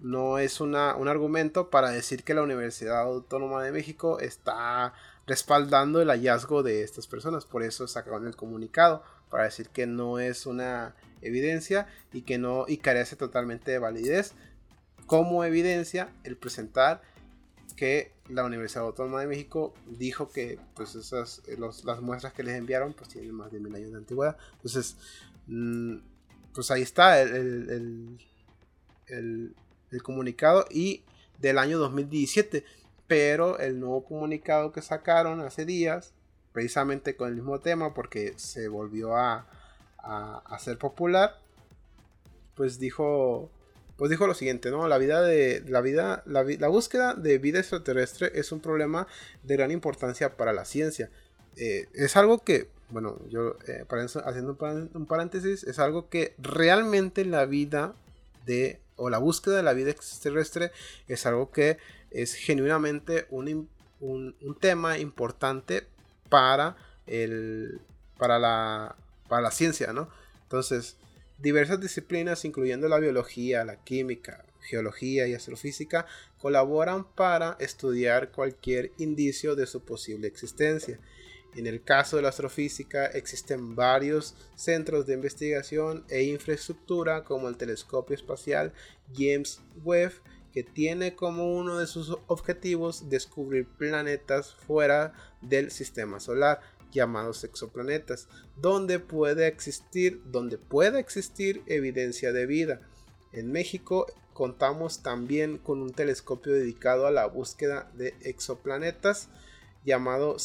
no es una, un argumento para decir que la Universidad Autónoma de México está respaldando el hallazgo de estas personas. Por eso sacaron el comunicado, para decir que no es una evidencia y que no y carece totalmente de validez como evidencia el presentar que la Universidad Autónoma de México dijo que pues esas eh, las muestras que les enviaron pues tienen más de mil años de antigüedad entonces mm, pues ahí está el, comunicado y del año 2017 pero el nuevo comunicado que sacaron hace días precisamente con el mismo tema porque se volvió a, a, a ser popular pues dijo pues dijo lo siguiente, ¿no? La vida de la vida la, búsqueda de vida extraterrestre es un problema de gran importancia para la ciencia. Eh, es algo que, bueno, yo eh, haciendo un paréntesis, es algo que realmente la vida de o la búsqueda de la vida extraterrestre es algo que es genuinamente un, un, tema importante para el para la para la ciencia, ¿no? Entonces, diversas disciplinas, incluyendo la biología, la química, geología y astrofísica colaboran para estudiar cualquier indicio de su posible existencia. En el caso de la astrofísica existen varios centros de investigación e infraestructura como el telescopio espacial James Webb que tiene como uno de sus objetivos descubrir planetas fuera del sistema solar llamados exoplanetas, donde puede existir, donde existir evidencia de vida. En México contamos también con un telescopio dedicado a la búsqueda de exoplanetas llamado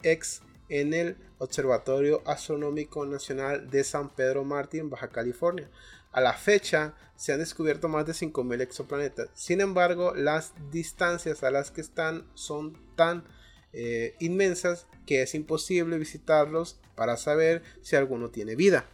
SANT-X en el Observatorio Astronómico Nacional de San Pedro Martín, Baja California. A la fecha se han descubierto más de 5.000 exoplanetas. Sin embargo, las distancias a las que están son tan eh, inmensas que es imposible visitarlos para saber si alguno tiene vida.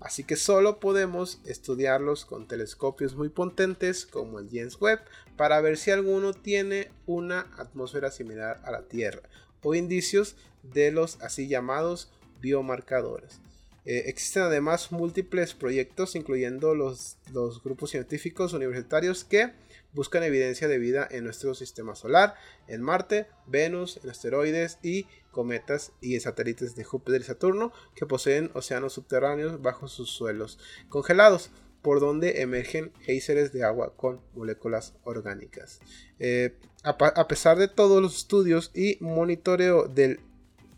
Así que solo podemos estudiarlos con telescopios muy potentes como el James Webb para ver si alguno tiene una atmósfera similar a la Tierra o indicios de los así llamados biomarcadores. Eh, existen además múltiples proyectos, incluyendo los, los, grupos científicos universitarios que buscan evidencia de vida en nuestro sistema solar, en Marte, Venus, en asteroides y cometas y satélites de Júpiter y Saturno que poseen océanos subterráneos bajo sus suelos congelados, por donde emergen géiseres de agua con moléculas orgánicas. Eh, a pesar de todos los estudios y monitoreo del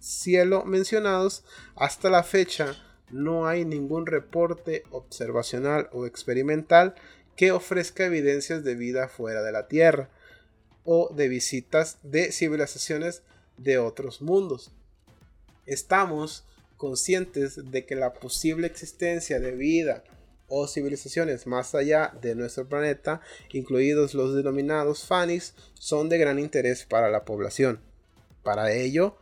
cielo mencionados, hasta la fecha no hay ningún reporte observacional o experimental que ofrezca evidencias de vida fuera de la Tierra o de visitas de civilizaciones de otros mundos. Estamos conscientes de que la posible existencia de vida o civilizaciones más allá de nuestro planeta, incluidos los denominados FANIS, son de gran interés para la población. Para ello,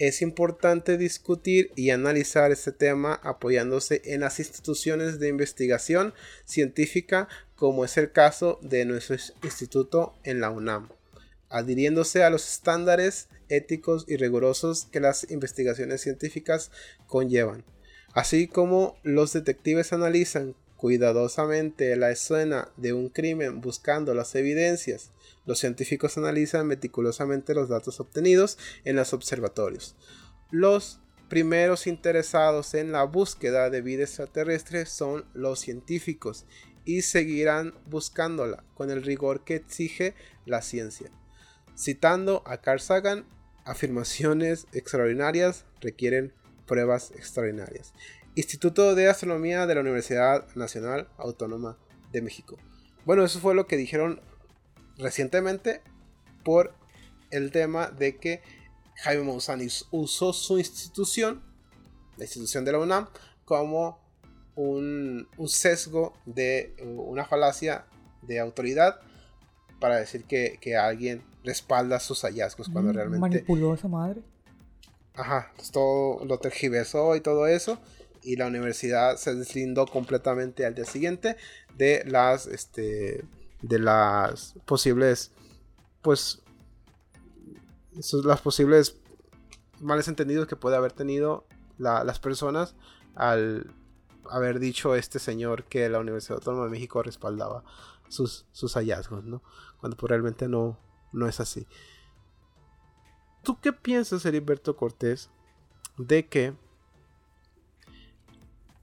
es importante discutir y analizar este tema apoyándose en las instituciones de investigación científica como es el caso de nuestro instituto en la UNAM, adhiriéndose a los estándares éticos y rigurosos que las investigaciones científicas conllevan, así como los detectives analizan cuidadosamente la escena de un crimen buscando las evidencias. Los científicos analizan meticulosamente los datos obtenidos en los observatorios. Los primeros interesados en la búsqueda de vida extraterrestre son los científicos y seguirán buscándola con el rigor que exige la ciencia. Citando a Carl Sagan, afirmaciones extraordinarias requieren pruebas extraordinarias. Instituto de Astronomía de la Universidad Nacional Autónoma de México. Bueno, eso fue lo que dijeron recientemente por el tema de que Jaime Maussan usó su institución, la institución de la UNAM, como un, sesgo de una falacia de autoridad para decir que, alguien respalda sus hallazgos cuando mm, realmente... Manipuló a esa madre. Ajá, pues todo lo tergiversó y todo eso. Y la universidad se deslindó completamente al día siguiente de las, este, de las posibles, pues, las posibles males entendidos que puede haber tenido las personas al haber dicho este señor que la Universidad Autónoma de México respaldaba sus, sus hallazgos, ¿no? Cuando pues, realmente no, no es así. ¿Tú qué piensas, Heriberto Cortés, de que...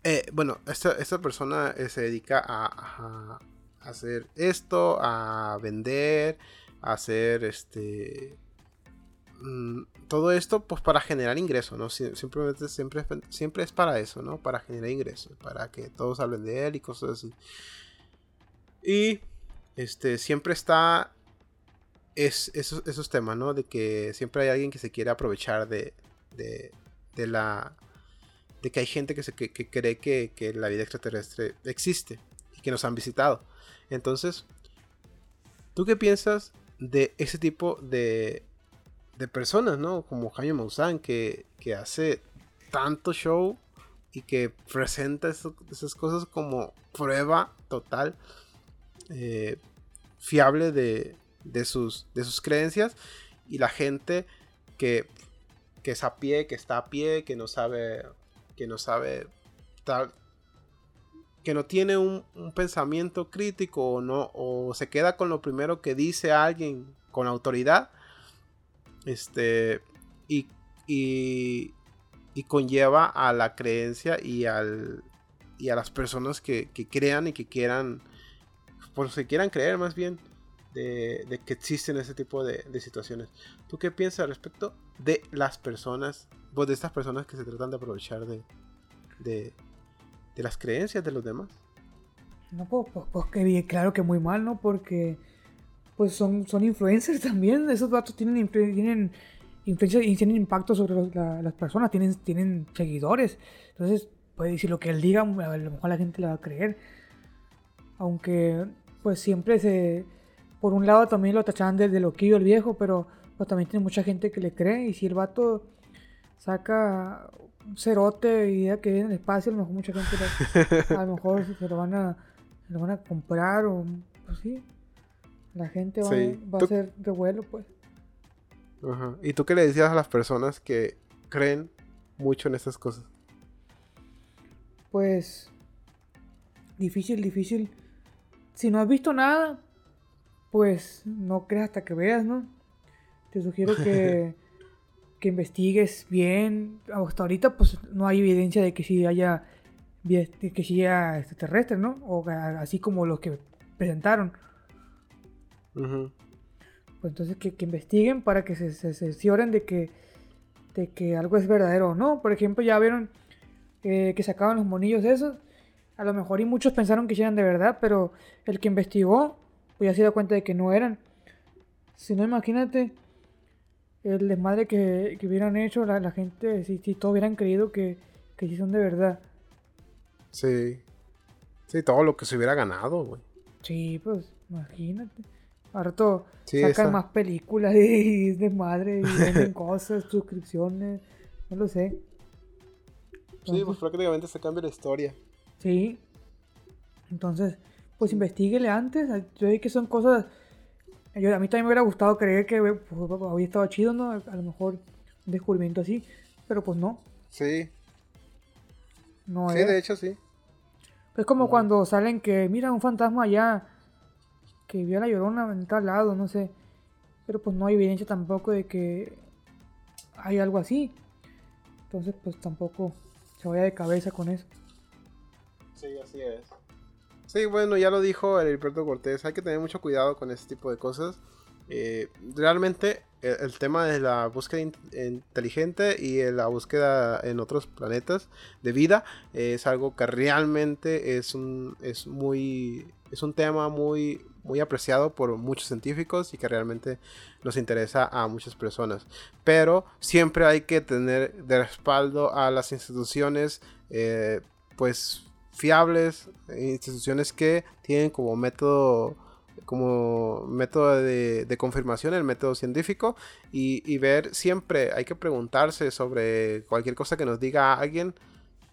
Eh, bueno, esta, persona eh, se dedica a, hacer esto, a vender, a hacer este Mm, todo esto pues para generar ingresos, ¿no? Simplemente siempre, siempre es para eso, ¿no? Para generar ingresos, para que todos hablen de él y cosas así. Y este, siempre está es, esos, esos temas, ¿no? De que siempre hay alguien que se quiere aprovechar de, de la... De que hay gente que, se, que, cree que, que la vida extraterrestre existe y que nos han visitado. Entonces, ¿tú qué piensas de ese tipo de, de personas, ¿no? Como Jaime Maussan, que, hace tanto show y que presenta esas cosas como prueba total, eh, fiable de, sus, de sus creencias. Y la gente que, que es a pie, que está a pie, que no sabe, que no sabe tal, que no tiene un, pensamiento crítico o, no, o se queda con lo primero que dice alguien con autoridad, este, y, y, conlleva a la creencia y, al, y a las personas que, crean y que quieran, por si quieran creer más bien, de, que existen ese tipo de, situaciones. ¿Tú qué piensas al respecto de las personas, pues de estas personas que se tratan de aprovechar de, de, las creencias de los demás? No, pues, pues, pues que bien, claro que muy mal, ¿no? Porque pues son, son influencers también, esos datos tienen, tienen influencia y tienen impacto sobre las personas, tienen, tienen seguidores. Entonces, puede decir lo que él diga, a lo mejor la gente le va a creer. Aunque, pues siempre se. Por un lado también lo tachaban de, de loquillo el viejo, pero pues, también tiene mucha gente que le cree. Y si el vato saca un cerote y ya que viene en el espacio, a lo mejor mucha gente a lo mejor se lo van a, se lo van a comprar o pues sí. La gente va, va a ser revuelo, pues. ¿Y tú qué le decías a las personas que creen mucho en estas cosas? Pues difícil, difícil. Si no has visto nada, pues no creas hasta que veas, ¿no? Te sugiero que, que investigues bien. Hasta ahorita, pues no hay evidencia de que sí haya que sí haya extraterrestres, ¿no? O así como los que presentaron. Pues entonces que, investiguen para que se, se cercioren de que, de que algo es verdadero o no. Por ejemplo, ya vieron eh, que sacaban los monillos esos. A lo mejor y muchos pensaron que eran de verdad, pero el que investigó, pues ya se dio cuenta de que no eran. Si no, imagínate el desmadre que, que hubieran hecho la, gente, si, si, todos hubieran creído que, que sí son de verdad. Sí. Sí, todo lo que se hubiera ganado, güey. Sí, pues, imagínate. Harto sacan más películas y de madre y venden cosas, suscripciones, no lo sé. sí, pues prácticamente se cambia la historia. Sí. Entonces, pues investiguele antes. Yo vi que son cosas. Yo, a mí también me hubiera gustado creer que pues, había estado chido, ¿no? A lo mejor un descubrimiento así, pero pues no. Sí. No sí, de hecho sí. Es como cuando salen que, mira, un fantasma allá que vio a la llorona en tal lado, no sé. Pero pues no hay evidencia tampoco de que hay algo así. Entonces pues tampoco se vaya de cabeza con eso. Sí, así es. Sí, bueno, ya lo dijo el Heriberto Cortés, hay que tener mucho cuidado con este tipo de cosas. Eh, realmente el, tema de la búsqueda inteligente y la búsqueda en otros planetas de vida es algo que realmente es un, es muy, es un tema muy, muy apreciado por muchos científicos y que realmente nos interesa a muchas personas. Pero siempre hay que tener de respaldo a las instituciones, eh, pues fiables, instituciones que tienen como método como método de, confirmación, el método científico, y, ver siempre, hay que preguntarse sobre cualquier cosa que nos diga alguien,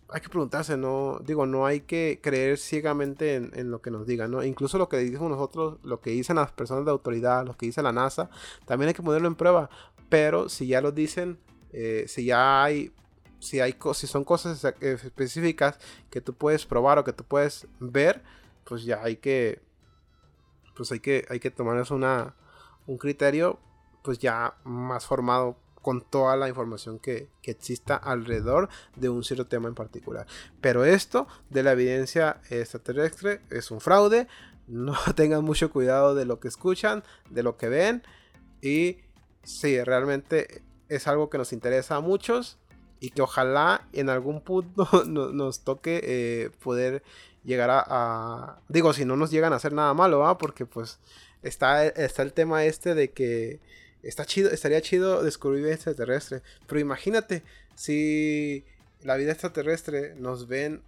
hay que preguntarse, no, digo, no hay que creer ciegamente en, lo que nos digan, ¿no? Incluso lo que decimos nosotros, lo que dicen las personas de autoridad, lo que dice la NASA, también hay que ponerlo en prueba, pero si ya lo dicen, eh, si ya hay si hay si son cosas específicas que tú puedes probar o que tú puedes ver, pues ya hay que pues hay que, hay que una, un criterio pues ya más formado con toda la información que, exista alrededor de un cierto tema en particular. Pero esto de la evidencia extraterrestre es un fraude. No tengan mucho cuidado de lo que escuchan, de lo que ven. Y sí, realmente es algo que nos interesa a muchos y que ojalá en algún punto nos toque eh, poder llegar a, Digo, si no nos llegan a hacer nada malo, ¿va? Porque pues está, está el tema este de que está chido, estaría chido descubrir vida extraterrestre. Pero imagínate, si la vida extraterrestre nos ven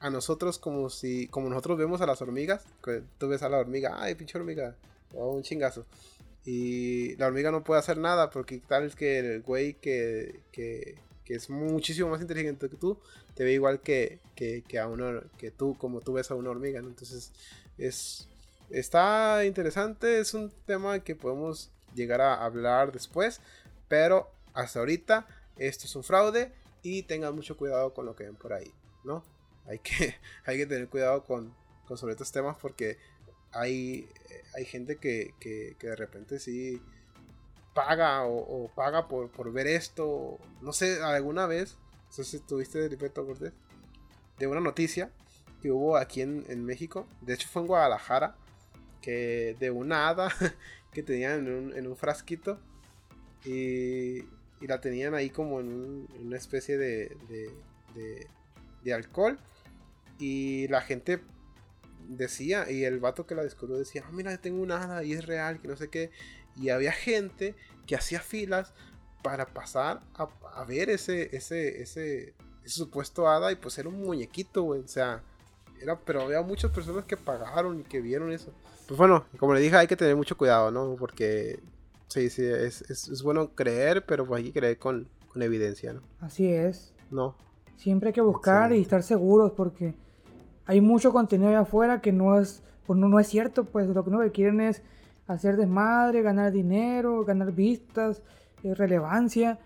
a nosotros como si, como nosotros vemos a las hormigas, tú ves a la hormiga, ay, pinche hormiga, o un chingazo. Y la hormiga no puede hacer nada porque tal que el güey que, que, que es muchísimo más inteligente que tú, te ve igual que, que, a uno, que tú, como tú ves a una hormiga, Entonces, es, está interesante, es un tema que podemos llegar a hablar después, pero hasta ahorita esto es un fraude y tengan mucho cuidado con lo que ven por ahí, ¿no? hay que, hay que tener cuidado con, con sobre estos temas porque hay, hay gente que, que, que de repente sí paga o, paga por, por, ver esto. No sé, alguna vez, no sé si tuviste de Cortés, de una noticia que hubo aquí en, en, México, de hecho fue en Guadalajara, que de una hada que tenían en un, en un frasquito y, y, la tenían ahí como en, una especie de, de, de, alcohol y la gente decía, y el vato que la descubrió decía, ah, mira, tengo una hada y es real, que no sé qué. Y había gente que hacía filas para pasar a, ver ese, ese, ese, supuesto hada y pues era un muñequito, güey. O sea, era, pero había muchas personas que pagaron y que vieron eso. Pues bueno, como le dije, hay que tener mucho cuidado, ¿no? Porque sí, sí, es, es, bueno creer, pero pues hay que creer con, con, evidencia, ¿no? Así es. No. Siempre hay que buscar y estar seguros porque hay mucho contenido allá afuera que no es, pues no, no es cierto, pues lo que no quieren es hacer desmadre, ganar dinero, ganar vistas, eh, relevancia.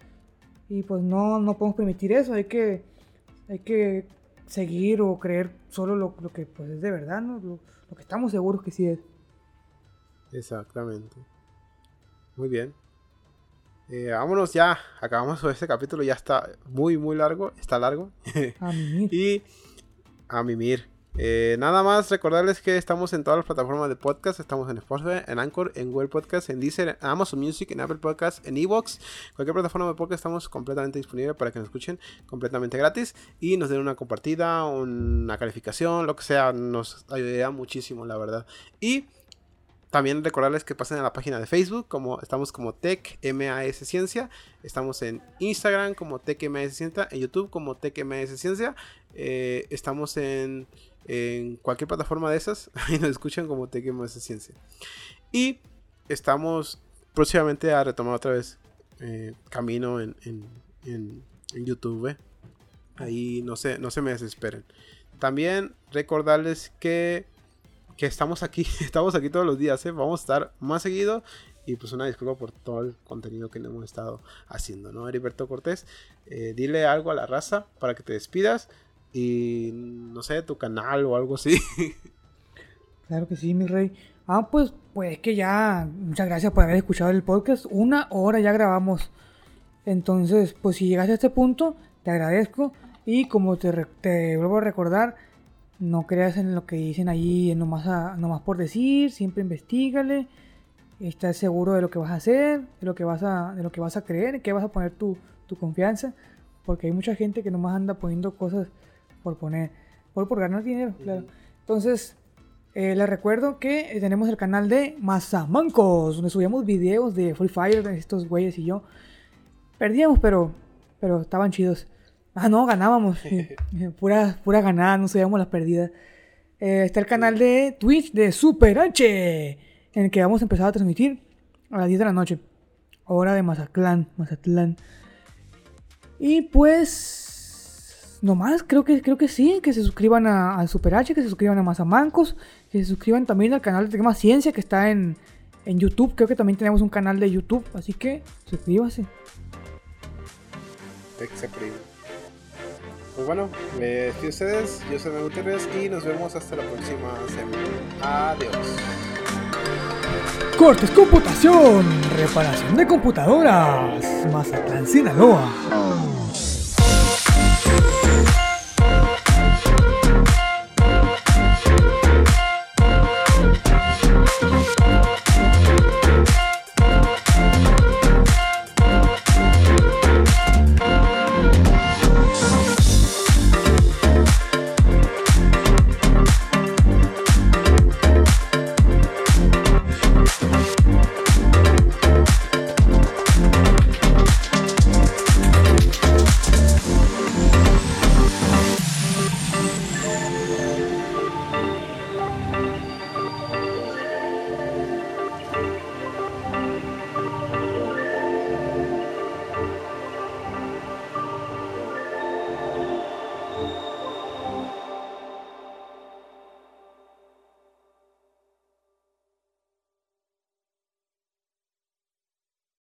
Y pues no, no podemos permitir eso, hay que, hay que seguir o creer solo lo, que pues, es de verdad, ¿no? Lo, que estamos seguros que sí es. Exactamente. Muy bien. Eh, vámonos ya, acabamos con este capítulo, ya está muy, muy largo, está largo. A mimir. y a mimir. Eh, nada más recordarles que estamos en todas las plataformas de podcast. Estamos en Spotify, en Anchor, en Google Podcast, en Deezer, en Amazon Music, en Apple Podcast, en Evox. Cualquier plataforma de podcast estamos completamente disponibles para que nos escuchen completamente gratis y nos den una compartida, una calificación, lo que sea. Nos ayudaría muchísimo, la verdad. Y también recordarles que pasen a la página de Facebook, como estamos como Tech MAS Ciencia, estamos en Instagram como Tech MAS Ciencia, en YouTube como Tech MAS Ciencia, eh, estamos en en cualquier plataforma de esas. Ahí nos escuchan como Tequemos de Ciencia. Y estamos próximamente a retomar otra vez eh, camino en, en, YouTube. ¿eh? Ahí no se, no se me desesperen. También recordarles que, que estamos aquí, estamos aquí todos los días. ¿eh? Vamos a estar más seguido. Y pues una disculpa por todo el contenido que hemos estado haciendo, ¿no? Heriberto Cortés, dile algo a la raza para que te despidas y no sé, tu canal o algo así. Claro que sí, mi rey. Ah, pues, pues que ya, muchas gracias por haber escuchado el podcast. Una hora ya grabamos. Entonces, pues si llegaste a este punto, te agradezco. Y como te, te vuelvo a recordar, no creas en lo que dicen ahí nomás, a, nomás por decir, siempre investigale. Estás seguro de lo que vas a hacer, de lo que vas a, de lo que vas a creer, que vas a poner tu, tu confianza. Porque hay mucha gente que nomás anda poniendo cosas por poner, por, por ganar dinero, claro. Entonces, eh, les recuerdo que eh, tenemos el canal de Mazamancos, donde subíamos videos de Free Fire, de estos güeyes y yo. Perdíamos, pero, pero estaban chidos. Ah, no, ganábamos. pura, pura ganada, no sabíamos las perdidas. Eh, está el canal de Twitch de Super H, en el que vamos a empezar a transmitir a las 10 de la noche. Hora de Mazatlán, Mazatlán. Y pues no más, creo que, creo que sí, que se suscriban a, Super H, que se suscriban a Mazamancos, que se suscriban también al canal de Tema Ciencia que está en, en YouTube. Creo que también tenemos un canal de YouTube, así que suscríbase. Pues bueno, me despido ustedes, yo soy Gutiérrez y nos vemos hasta la próxima semana. Adiós. Cortes Computación, reparación de computadoras, Mazatlán, Sinaloa. Thank you.